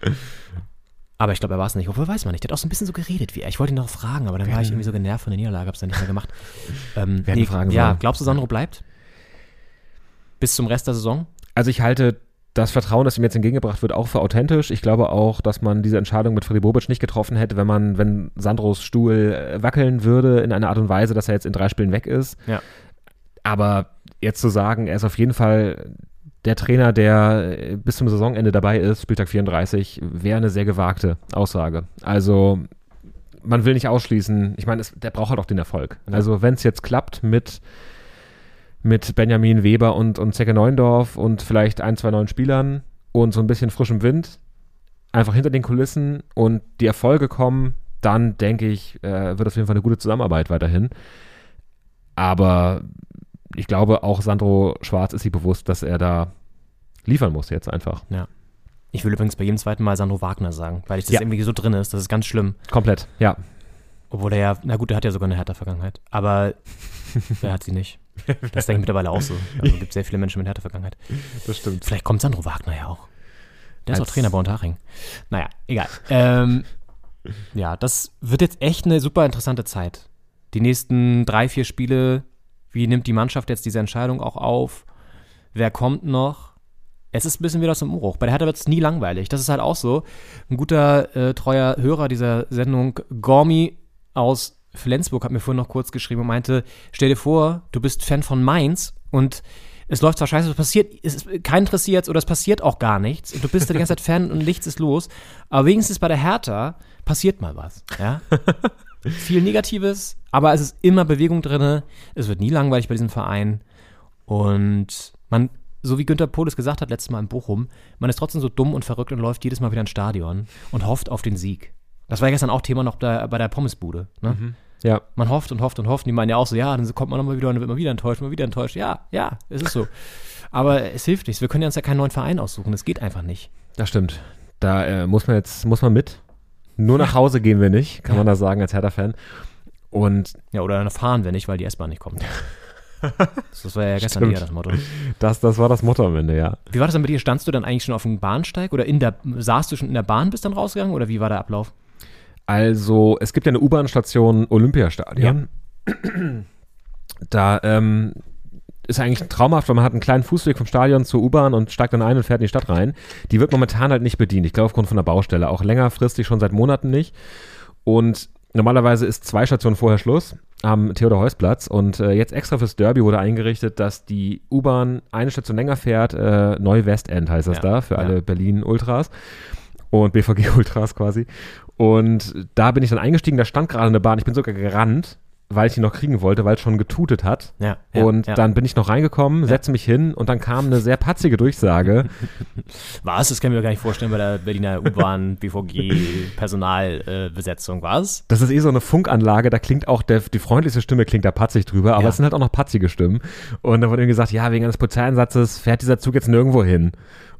Aber ich glaube, er war es nicht. Obwohl, weiß man nicht. Der hat auch so ein bisschen so geredet wie er. Ich wollte ihn noch fragen, aber dann war ich irgendwie so genervt von der Niederlage, hab's dann nicht mehr gemacht. Ähm, Wir hätten fragen ja, sollen. glaubst du, Sandro bleibt? Bis zum Rest der Saison? Also ich halte das Vertrauen, das ihm jetzt entgegengebracht wird, auch für authentisch. Ich glaube auch, dass man diese Entscheidung mit Freddy Bobic nicht getroffen hätte, wenn man, wenn Sandros Stuhl äh, wackeln würde in einer Art und Weise, dass er jetzt in drei Spielen weg ist. Ja. Aber jetzt zu sagen, er ist auf jeden Fall der Trainer, der äh, bis zum Saisonende dabei ist, Spieltag 34, wäre eine sehr gewagte Aussage. Also man will nicht ausschließen, ich meine, es- der braucht halt auch den Erfolg. Ja. Also wenn es jetzt klappt mit mit Benjamin Weber und, und Zecke Neuendorf und vielleicht ein, zwei neuen Spielern und so ein bisschen frischem Wind, einfach hinter den Kulissen und die Erfolge kommen, dann denke ich, äh, wird auf jeden Fall eine gute Zusammenarbeit weiterhin. Aber ich glaube, auch Sandro Schwarz ist sich bewusst, dass er da liefern muss jetzt einfach. Ich will übrigens bei jedem zweiten Mal Sandro Wagner sagen, weil ich das Ja. irgendwie so drin ist. Das ist ganz schlimm. Komplett, ja. Obwohl er ja, na gut, er hat ja sogar eine Hertha-Vergangenheit. Aber er hat sie nicht. Das denke ich mittlerweile auch so. Also es gibt sehr viele Menschen mit Hertha-Vergangenheit. Das stimmt. Vielleicht kommt Sandro Wagner ja auch. Der ist Als- auch Trainer bei Unterhaching. Naja, egal. Ähm, ja, das wird jetzt echt eine super interessante Zeit. Die nächsten drei, vier Spiele, wie nimmt die Mannschaft jetzt diese Entscheidung auch auf? Wer kommt noch? Es ist ein bisschen wieder zum Umbruch. Bei der Hertha wird es nie langweilig. Das ist halt auch so. Ein guter, äh, treuer Hörer dieser Sendung, Gormi aus Flensburg, hat mir vorhin noch kurz geschrieben und meinte, stell dir vor, du bist Fan von Mainz und es läuft zwar scheiße, es passiert, es ist kein interessiert oder es passiert auch gar nichts und du bist da die ganze Zeit Fan und nichts ist los, aber wenigstens bei der Hertha passiert mal was, ja. Viel Negatives, aber es ist immer Bewegung drin, es wird nie langweilig bei diesem Verein und man, so wie Günther Pohl es gesagt hat letztes Mal in Bochum, man ist trotzdem so dumm und verrückt und läuft jedes Mal wieder ins Stadion und hofft auf den Sieg. Das war ja gestern auch Thema noch da, bei der Pommesbude. Ne? Ja. Man hofft und hofft und hofft. Und die meinen ja auch so, ja, dann kommt man nochmal wieder und dann wird man wieder enttäuscht, mal wieder enttäuscht. Ja, ja, es ist so. Aber es hilft nichts. Wir können ja uns ja keinen neuen Verein aussuchen. Das geht einfach nicht. Das stimmt. Da äh, muss man jetzt, muss man mit. Nur nach Hause gehen wir nicht, kann man da sagen als Hertha-Fan. Und Ja, oder dann fahren wir nicht, weil die S-Bahn nicht kommt. Das war ja gestern eher das Motto. Das, das war das Motto am Ende, ja. Wie war das dann mit dir? Standst du dann eigentlich schon auf dem Bahnsteig oder in der, saßt du schon in der Bahn, bist dann rausgegangen oder wie war der Ablauf? Also, es gibt ja eine U-Bahn-Station Olympiastadion. Da ähm, ist eigentlich traumhaft, weil man hat einen kleinen Fußweg vom Stadion zur U-Bahn und steigt dann ein und fährt in die Stadt rein. Die wird momentan halt nicht bedient. Ich glaube, aufgrund von der Baustelle. Auch längerfristig schon seit Monaten nicht. Und normalerweise ist zwei Stationen vorher Schluss am Theodor-Heuss-Platz. Und äh, jetzt extra fürs Derby wurde eingerichtet, dass die U-Bahn eine Station länger fährt. Äh, Neu-Westend heißt das Ja. da, für Ja. alle Berlin-Ultras und BVG-Ultras quasi. Und da bin ich dann eingestiegen, da stand gerade eine Bahn. Ich bin sogar gerannt, weil ich die noch kriegen wollte, weil es schon getutet hat. Ja, ja, und ja. dann bin ich noch reingekommen, setze mich hin und dann kam eine sehr patzige Durchsage. Was? Das kann ich mir gar nicht vorstellen bei der Berliner U-Bahn, BVG, Personalbesetzung. Was? Das ist eh so eine Funkanlage, da klingt auch der, die freundlichste Stimme klingt da patzig drüber, aber es sind halt auch noch patzige Stimmen. Und dann wurde ihm gesagt, ja, wegen eines Polizeieinsatzes fährt dieser Zug jetzt nirgendwo hin.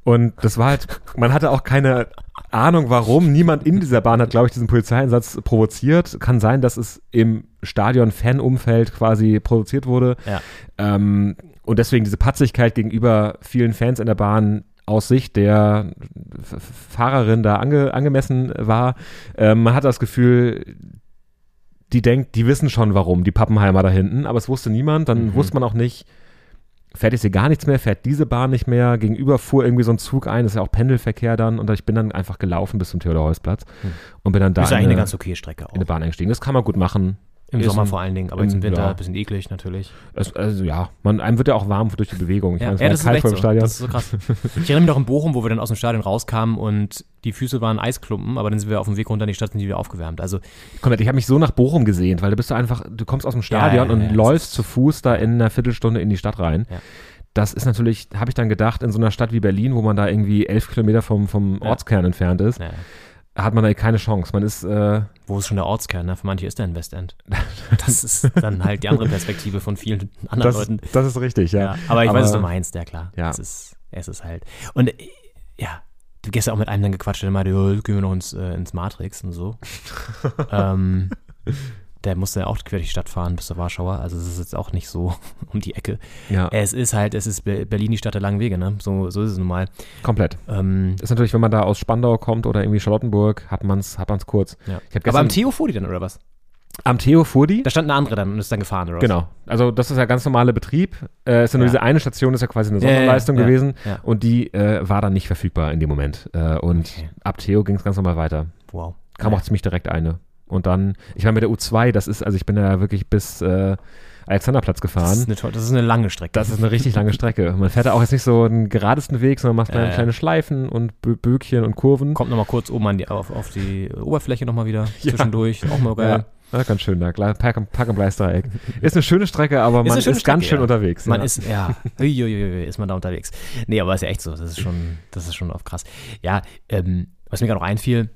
Und das war halt, man hatte auch keine Ahnung, warum. Niemand in dieser Bahn hat, glaube ich, diesen Polizeieinsatz provoziert. Kann sein, dass es im Stadion-Fan-Umfeld quasi produziert wurde. Ja. Ähm, und deswegen diese Patzigkeit gegenüber vielen Fans in der Bahn aus Sicht der Fahrerin da ange, angemessen war. Ähm, man hat das Gefühl, die denkt, die wissen schon warum, die Pappenheimer da hinten, aber es wusste niemand. Dann Mhm. wusste man auch nicht, fährt jetzt hier gar nichts mehr, fährt diese Bahn nicht mehr. Gegenüber fuhr irgendwie so ein Zug ein, das ist ja auch Pendelverkehr dann. Und ich bin dann einfach gelaufen bis zum Theodor-Heuss-Platz und bin dann da ist in eigentlich eine eine, ganz okay Strecke auch. in eine Bahn eingestiegen. Das kann man gut machen. Im Ist Sommer ein- vor allen Dingen, aber im- jetzt im Winter ja. ein bisschen eklig natürlich. Es, also ja, man, einem wird ja auch warm durch die Bewegung. Ich Ja, meine, es ja war das, ist kalt vor so. dem Stadion. das ist so krass. Ich erinnere mich noch in Bochum, wo wir dann aus dem Stadion rauskamen und die Füße waren Eisklumpen, aber dann sind wir auf dem Weg runter in die Stadt und die wieder aufgewärmt. Also Konrad, ich habe mich so nach Bochum gesehnt, weil du bist du einfach, du kommst aus dem Stadion Ja, und läufst zu Fuß da in einer Viertelstunde in die Stadt rein. Das ist natürlich, habe ich dann gedacht, in so einer Stadt wie Berlin, wo man da irgendwie elf Kilometer vom, vom. Ortskern entfernt ist, hat man da keine Chance. Man ist, äh, wo ist schon der Ortskern? Ne? Für manche ist der in Westend. Das ist dann halt die andere Perspektive von vielen anderen das, Leuten. das ist richtig, ja. Ja, aber ich weiß, was du meinst, ja klar. Ja. Es ist, es ist halt. Und ja, du gestern auch mit einem dann gequatscht, der meinte, ja, gehen wir noch ins, äh, ins Matrix und so. ähm, der musste ja auch quer durch die Stadt fahren bis zur Warschauer. Also es ist jetzt auch nicht so um die Ecke. Ja, Es ist halt, es ist Be- Berlin die Stadt der langen Wege, ne? So, so ist es nun mal. komplett. Ähm, Ist natürlich, wenn man da aus Spandau kommt oder irgendwie Charlottenburg, hat man es hat man's kurz. ja. Aber am Theo fuhr die dann, oder was? Am Theo fuhr die. Da stand eine andere dann und ist dann gefahren, oder? Genau. Also das ist ja ganz normaler Betrieb. Äh, ist ja nur Ja. diese eine Station, ist ja quasi eine Ja, ja, Sonderleistung ja, gewesen. Und die äh, war dann nicht verfügbar in dem Moment. Äh, und Okay. ab Theo ging es ganz normal weiter. Wow. Kam auch ziemlich direkt eine. Und dann, ich meine mit der U2, das ist, also ich bin ja wirklich bis äh, Alexanderplatz Das gefahren. ist, eine, das ist eine lange Strecke. Das ist eine richtig lange Strecke. Man fährt da auch jetzt nicht so einen geradesten Weg, sondern macht Äh. kleine Schleifen und Bö Böckchen und Kurven. Kommt nochmal kurz oben an die, auf, auf die Oberfläche nochmal wieder zwischendurch. Auch mal geil. Ja, ja, ganz schön da. Gle- Park, and- Park and Dreieck. Ist eine schöne Strecke, aber Ist man ist schöne ganz Strecke, schön ja. unterwegs. Man ja. ist, ja, uiuiui, ist man da unterwegs. Nee, aber ist ja echt so. Das ist schon, das ist schon oft krass. Ja, ähm, was mir gerade noch einfiel,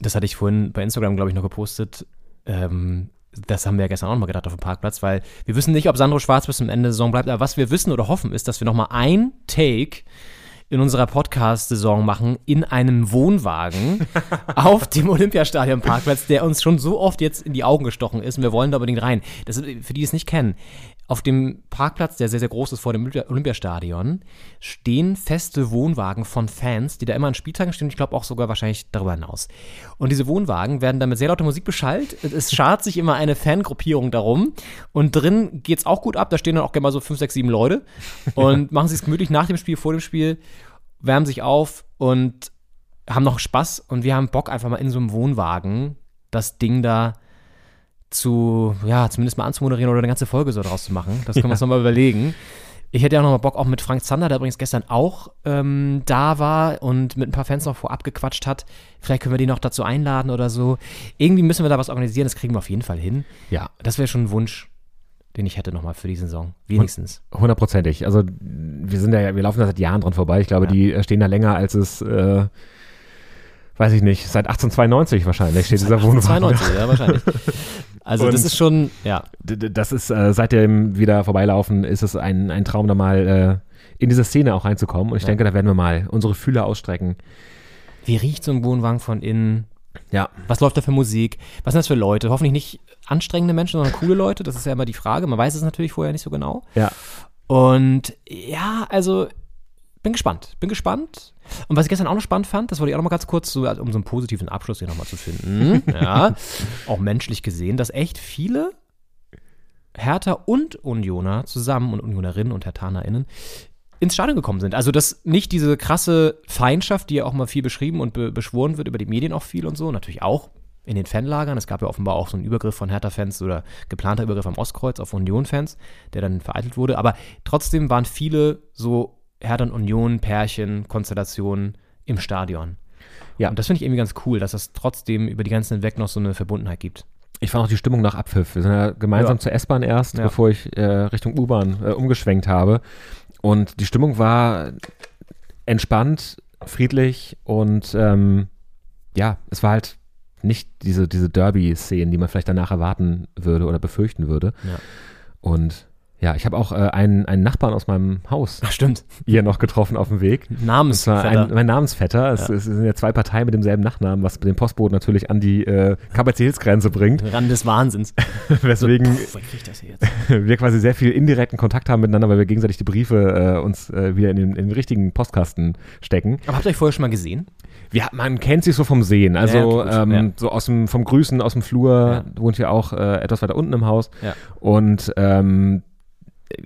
das hatte ich vorhin bei Instagram, glaube ich, noch gepostet. Ähm, das haben wir ja gestern auch noch mal gedacht auf dem Parkplatz, weil wir wissen nicht, ob Sandro Schwarz bis zum Ende der Saison bleibt, aber was wir wissen oder hoffen, ist, dass wir noch mal ein Take in unserer Podcast-Saison machen in einem Wohnwagen auf dem Olympiastadion-Parkplatz, der uns schon so oft jetzt in die Augen gestochen ist und wir wollen da unbedingt rein. Das ist, für die, die es nicht kennen, auf dem Parkplatz, der sehr, sehr groß ist vor dem Olympi- Olympiastadion, stehen feste Wohnwagen von Fans, die da immer an Spieltagen stehen ich glaube auch sogar wahrscheinlich darüber hinaus. Und diese Wohnwagen werden dann mit sehr lauter Musik beschallt. Es schart sich immer eine Fangruppierung darum und drin geht's auch gut ab. Da stehen dann auch gerne mal so fünf, sechs, sieben Leute und machen sich gemütlich nach dem Spiel, vor dem Spiel, wärmen sich auf und haben noch Spaß und wir haben Bock einfach mal in so einem Wohnwagen das Ding da zu, ja, zumindest mal anzumoderieren oder eine ganze Folge so draus zu machen. Das können wir uns nochmal überlegen. Ich hätte ja auch nochmal Bock, auch mit Frank Zander, der übrigens gestern auch ähm, da war und mit ein paar Fans noch vorab gequatscht hat. Vielleicht können wir die noch dazu einladen oder so. Irgendwie müssen wir da was organisieren, das kriegen wir auf jeden Fall hin. Ja. Das wäre schon ein Wunsch, den ich hätte nochmal für die Saison. Wenigstens. Hundertprozentig. Also wir sind ja, wir laufen da seit Jahren dran vorbei. Ich glaube, Ja. die stehen da länger als es, äh, weiß ich nicht, seit 1892 wahrscheinlich steht dieser Wohnwagen. 92, ja, wahrscheinlich. Also das Und- ist schon, ja, Das ist, äh, seit dem wieder vorbeilaufen, ist es ein, ein Traum, da mal äh, in diese Szene auch reinzukommen. Und ich Ja. denke, da werden wir mal unsere Fühler ausstrecken. wie riecht so ein Wohnwagen von innen? Ja. Was läuft da für Musik? Was sind das für Leute? Hoffentlich nicht anstrengende Menschen, sondern coole Leute. Das ist ja immer die Frage. Man weiß es natürlich vorher nicht so genau. Ja. Und ja, also bin gespannt. Bin gespannt. Und was ich gestern auch noch spannend fand, das wollte ich auch noch mal ganz kurz, so, um so einen positiven Abschluss hier nochmal zu finden. ja, auch menschlich gesehen, dass echt viele Hertha und Unioner zusammen und Unionerinnen und HertanerInnen ins Stadion gekommen sind. Also, dass nicht diese krasse Feindschaft, die ja auch mal viel beschrieben und be beschworen wird, über die Medien auch viel und so, natürlich auch in den Fanlagern. Es gab ja offenbar auch so einen Übergriff von Hertha-Fans oder geplanter Übergriff am Ostkreuz auf Union-Fans, der dann vereitelt wurde. Aber trotzdem waren viele so Und Union, Pärchen, Konstellationen im Stadion. Ja. Und das finde ich irgendwie ganz cool, dass es trotzdem über die ganzen hinweg noch so eine Verbundenheit gibt. Ich fand auch die Stimmung nach Abpfiff. Wir sind ja gemeinsam Ja. zur S-Bahn erst, Ja. bevor ich äh, Richtung U-Bahn äh, umgeschwenkt habe. Und die Stimmung war entspannt, friedlich und ähm, ja, es war halt nicht diese, diese Derby-Szenen, die man vielleicht danach erwarten würde oder befürchten würde. Ja. Und ja, ich habe auch äh, einen, einen Nachbarn aus meinem Haus Ach, stimmt. hier noch getroffen auf dem Weg. Namensvetter. ein, mein Namensvetter. Es, Ja. es sind ja zwei Parteien mit demselben Nachnamen, was den Postboten natürlich an die äh, Kapazitätsgrenze bringt. Rand des Wahnsinns. Weswegen Puh, wer kriegt das hier jetzt? wir quasi sehr viel indirekten Kontakt haben miteinander, weil wir gegenseitig die Briefe äh, uns äh, wieder in den, in den richtigen Postkasten stecken. Aber habt ihr euch vorher schon mal gesehen? Wir, man kennt sich so vom Sehen, also Ja, gut. ähm, Ja. so aus dem, vom Grüßen aus dem Flur, Ja. wohnt ja auch äh, etwas weiter unten im Haus. Ja. Und ähm,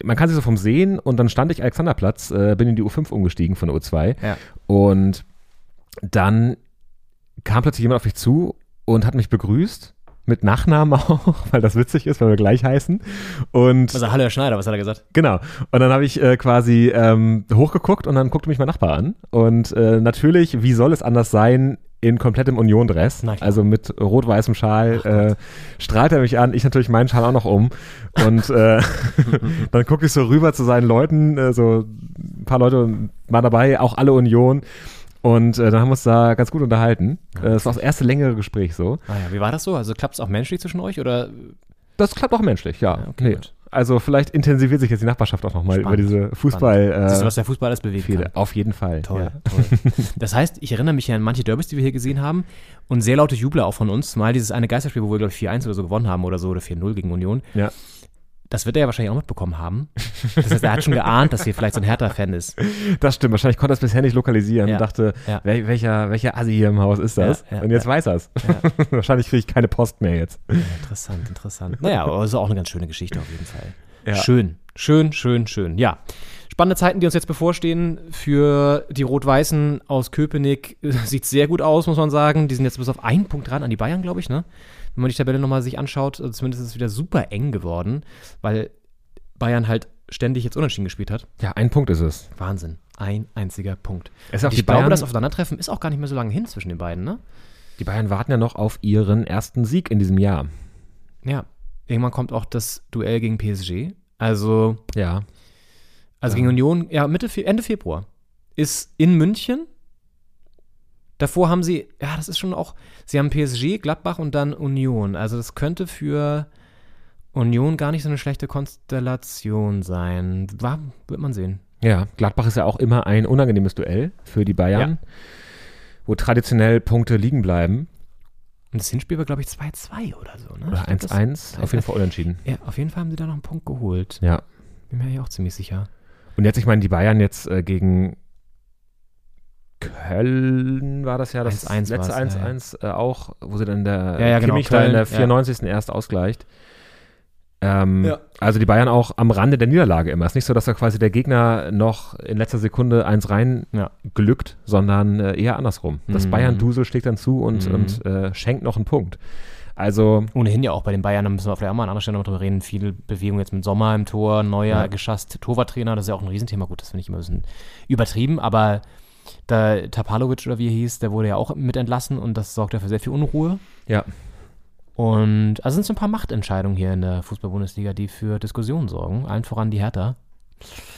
man kann sich so vom Sehen und dann stand ich Alexanderplatz, äh, bin in die U5 umgestiegen von der U2 Ja. und dann kam plötzlich jemand auf mich zu und hat mich begrüßt. Mit Nachnamen auch, weil das witzig ist, weil wir gleich heißen. Und Also, hallo Herr Schneider, was hat er gesagt? Genau. Und dann habe ich äh, quasi ähm, hochgeguckt und dann guckte mich mein Nachbar an. Und äh, natürlich, wie soll es anders sein, in komplettem Union-Dress, also mit rot-weißem Schal, äh, strahlt er mich an, ich natürlich meinen Schal auch noch um. Und äh, dann gucke ich so rüber zu seinen Leuten, äh, so ein paar Leute mal dabei, auch alle Union. Und äh, dann haben wir uns da ganz gut unterhalten. Äh, Das war das erste längere Gespräch so. Ah ja, wie war das so? Also klappt es auch menschlich zwischen euch oder? Das klappt auch menschlich, ja. Ja, okay, nee. Also vielleicht intensiviert sich jetzt die Nachbarschaft auch nochmal über diese Fußball. Siehst du, Äh, was der Fußball alles bewegen Fehde. kann? Auf jeden Fall. Toll, Ja. toll. Das heißt, ich erinnere mich ja an manche Derbys, die wir hier gesehen haben und sehr laute Jubler auch von uns. Mal dieses eine Geisterspiel, wo wir, glaube ich, 4-1 oder so gewonnen haben oder so oder 4-0 gegen Union. Ja. Das wird er ja wahrscheinlich auch mitbekommen haben. Das heißt, er hat schon geahnt, dass hier vielleicht so ein Hertha-Fan ist. Das stimmt. Wahrscheinlich konnte er es bisher nicht lokalisieren Ja. und dachte, Ja. wel, welcher, welcher Assi hier im Haus ist das? Ja, und jetzt weiß er es. Wahrscheinlich kriege ich keine Post mehr jetzt. Interessant, interessant. Naja, aber es ist auch eine ganz schöne Geschichte auf jeden Fall. Ja. Schön, schön, schön, schön. Ja. Spannende Zeiten, die uns jetzt bevorstehen für die Rot-Weißen aus Köpenick. Sieht sehr gut aus, muss man sagen. Die sind jetzt bis auf einen Punkt dran an die Bayern, glaube ich, ne? Wenn man die Tabelle nochmal sich anschaut, also zumindest ist es wieder super eng geworden, weil Bayern halt ständig jetzt unentschieden gespielt hat. Ja, ein Punkt ist es. Wahnsinn. Ein einziger Punkt. Ich glaube, Bayern- das Aufeinandertreffen ist auch gar nicht mehr so lange hin zwischen den beiden, ne? Die Bayern warten ja noch auf ihren ersten Sieg in diesem Jahr. Ja. Irgendwann kommt auch das Duell gegen PSG. Also Ja. Also Ja. gegen Union, ja, Mitte, Ende Februar. Ist in München. Davor haben sie, ja, das ist schon auch, sie haben PSG, Gladbach und dann Union. Also das könnte für Union gar nicht so eine schlechte Konstellation sein. War, wird man sehen. Ja, Gladbach ist ja auch immer ein unangenehmes Duell für die Bayern, wo traditionell Punkte liegen bleiben. Und das Hinspiel war, glaube ich, 2-2 oder so, ne? Oder Ich glaub, das- 1-1, auf jeden Fall unentschieden. Ja, auf jeden Fall haben sie da noch einen Punkt geholt. Ja. Bin mir ja auch ziemlich sicher. Und jetzt, ich meine, die Bayern jetzt äh, gegen Köln war das ja das 1-1 letzte war's, ja, 1-1 äh, auch, wo sie dann der Ja, ja, genau, Kimmich da in Köln, der ja. 94. erst ausgleicht. Ähm, Ja. Also die Bayern auch am Rande der Niederlage immer. Es ist nicht so, dass da quasi der Gegner noch in letzter Sekunde eins rein Ja. glückt, sondern äh, eher andersrum. Das Mhm. Bayern-Dusel schlägt dann zu und, Mhm. und äh, schenkt noch einen Punkt. Also Ohnehin ja auch bei den Bayern, da müssen wir vielleicht auch mal an anderer Stelle noch drüber reden. Viel Bewegung jetzt mit Sommer im Tor, neuer Ja. geschasst Torwarttrainer, das ist ja auch ein Riesenthema. Gut, das finde ich immer ein bisschen übertrieben, aber da Tapalovic oder wie er hieß, der wurde ja auch mit entlassen und das sorgt ja für sehr viel Unruhe. ja, Und also sind so ein paar Machtentscheidungen hier in der Fußball-Bundesliga, die für Diskussionen sorgen. Allen voran die Hertha.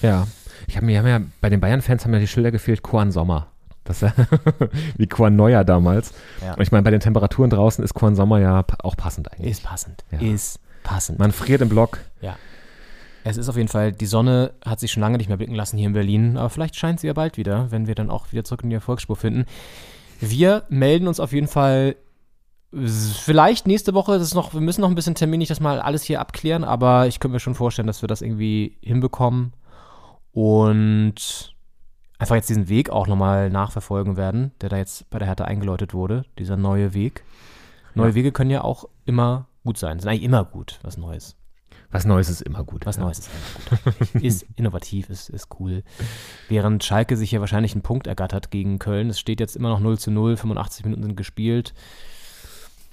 Ja. Ich habe mir haben ja bei den Bayern-Fans haben ja die Schilder gefehlt, Korn Sommer. Das wie Korn Neuer damals. Ja. Und ich meine, bei den Temperaturen draußen ist Korn Sommer ja auch passend eigentlich. Ist passend. Ja. Ist passend. Man friert im Block. Ja. Es ist auf jeden Fall, die Sonne hat sich schon lange nicht mehr blicken lassen hier in Berlin, aber vielleicht scheint sie ja bald wieder, wenn wir dann auch wieder zurück in die Erfolgsspur finden. Wir melden uns auf jeden Fall Vielleicht nächste Woche, das ist noch, wir müssen noch ein bisschen terminlich das mal alles hier abklären, aber ich könnte mir schon vorstellen, dass wir das irgendwie hinbekommen und einfach jetzt diesen Weg auch nochmal nachverfolgen werden, der da jetzt bei der Hertha eingeläutet wurde, dieser neue Weg. Neue Ja. Wege können ja auch immer gut sein, sind eigentlich immer gut, was Neues. Was Neues ist immer gut. Was ja. Neues ist immer gut. ist innovativ, ist, ist cool. Während Schalke sich ja wahrscheinlich einen Punkt ergattert gegen Köln. Es steht jetzt immer noch 0 zu 0, 85 Minuten sind gespielt.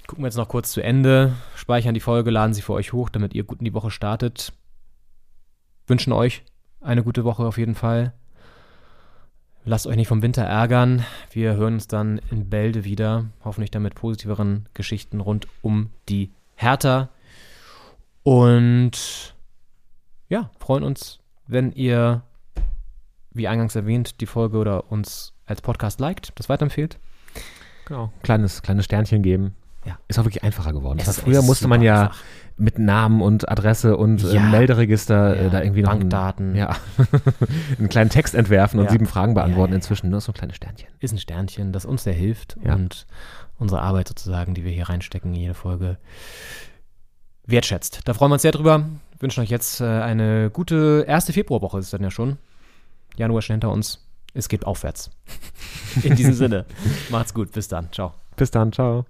Gucken wir jetzt noch kurz zu Ende, speichern die Folge, laden sie für euch hoch, damit ihr gut in die Woche startet. Wünschen euch eine gute Woche auf jeden Fall. Lasst euch nicht vom Winter ärgern. Wir hören uns dann in Bälde wieder. Hoffentlich dann mit positiveren Geschichten rund um die Hertha. Und ja, freuen uns, wenn ihr, wie eingangs erwähnt, die Folge oder uns als Podcast liked, das weiterempfehlt. Genau. Kleines, kleines Sternchen geben. Ja. Ist auch wirklich einfacher geworden. Das früher musste man ja einfach. mit Namen und Adresse und äh, Ja. Melderegister äh, Ja, da irgendwie noch einen- Bankdaten. ja, einen kleinen Text entwerfen und sieben Fragen beantworten. Inzwischen nur so ein kleines Sternchen. Ist ein Sternchen, das uns sehr hilft und unsere Arbeit sozusagen, die wir hier reinstecken, in jede Folge wertschätzt. Da freuen wir uns sehr drüber. Wünschen euch jetzt äh, eine gute erste Februarwoche, ist dann ja schon. Januar schon hinter uns. Es geht aufwärts. In diesem Sinne. Macht's gut. Bis dann. Ciao. Bis dann, ciao.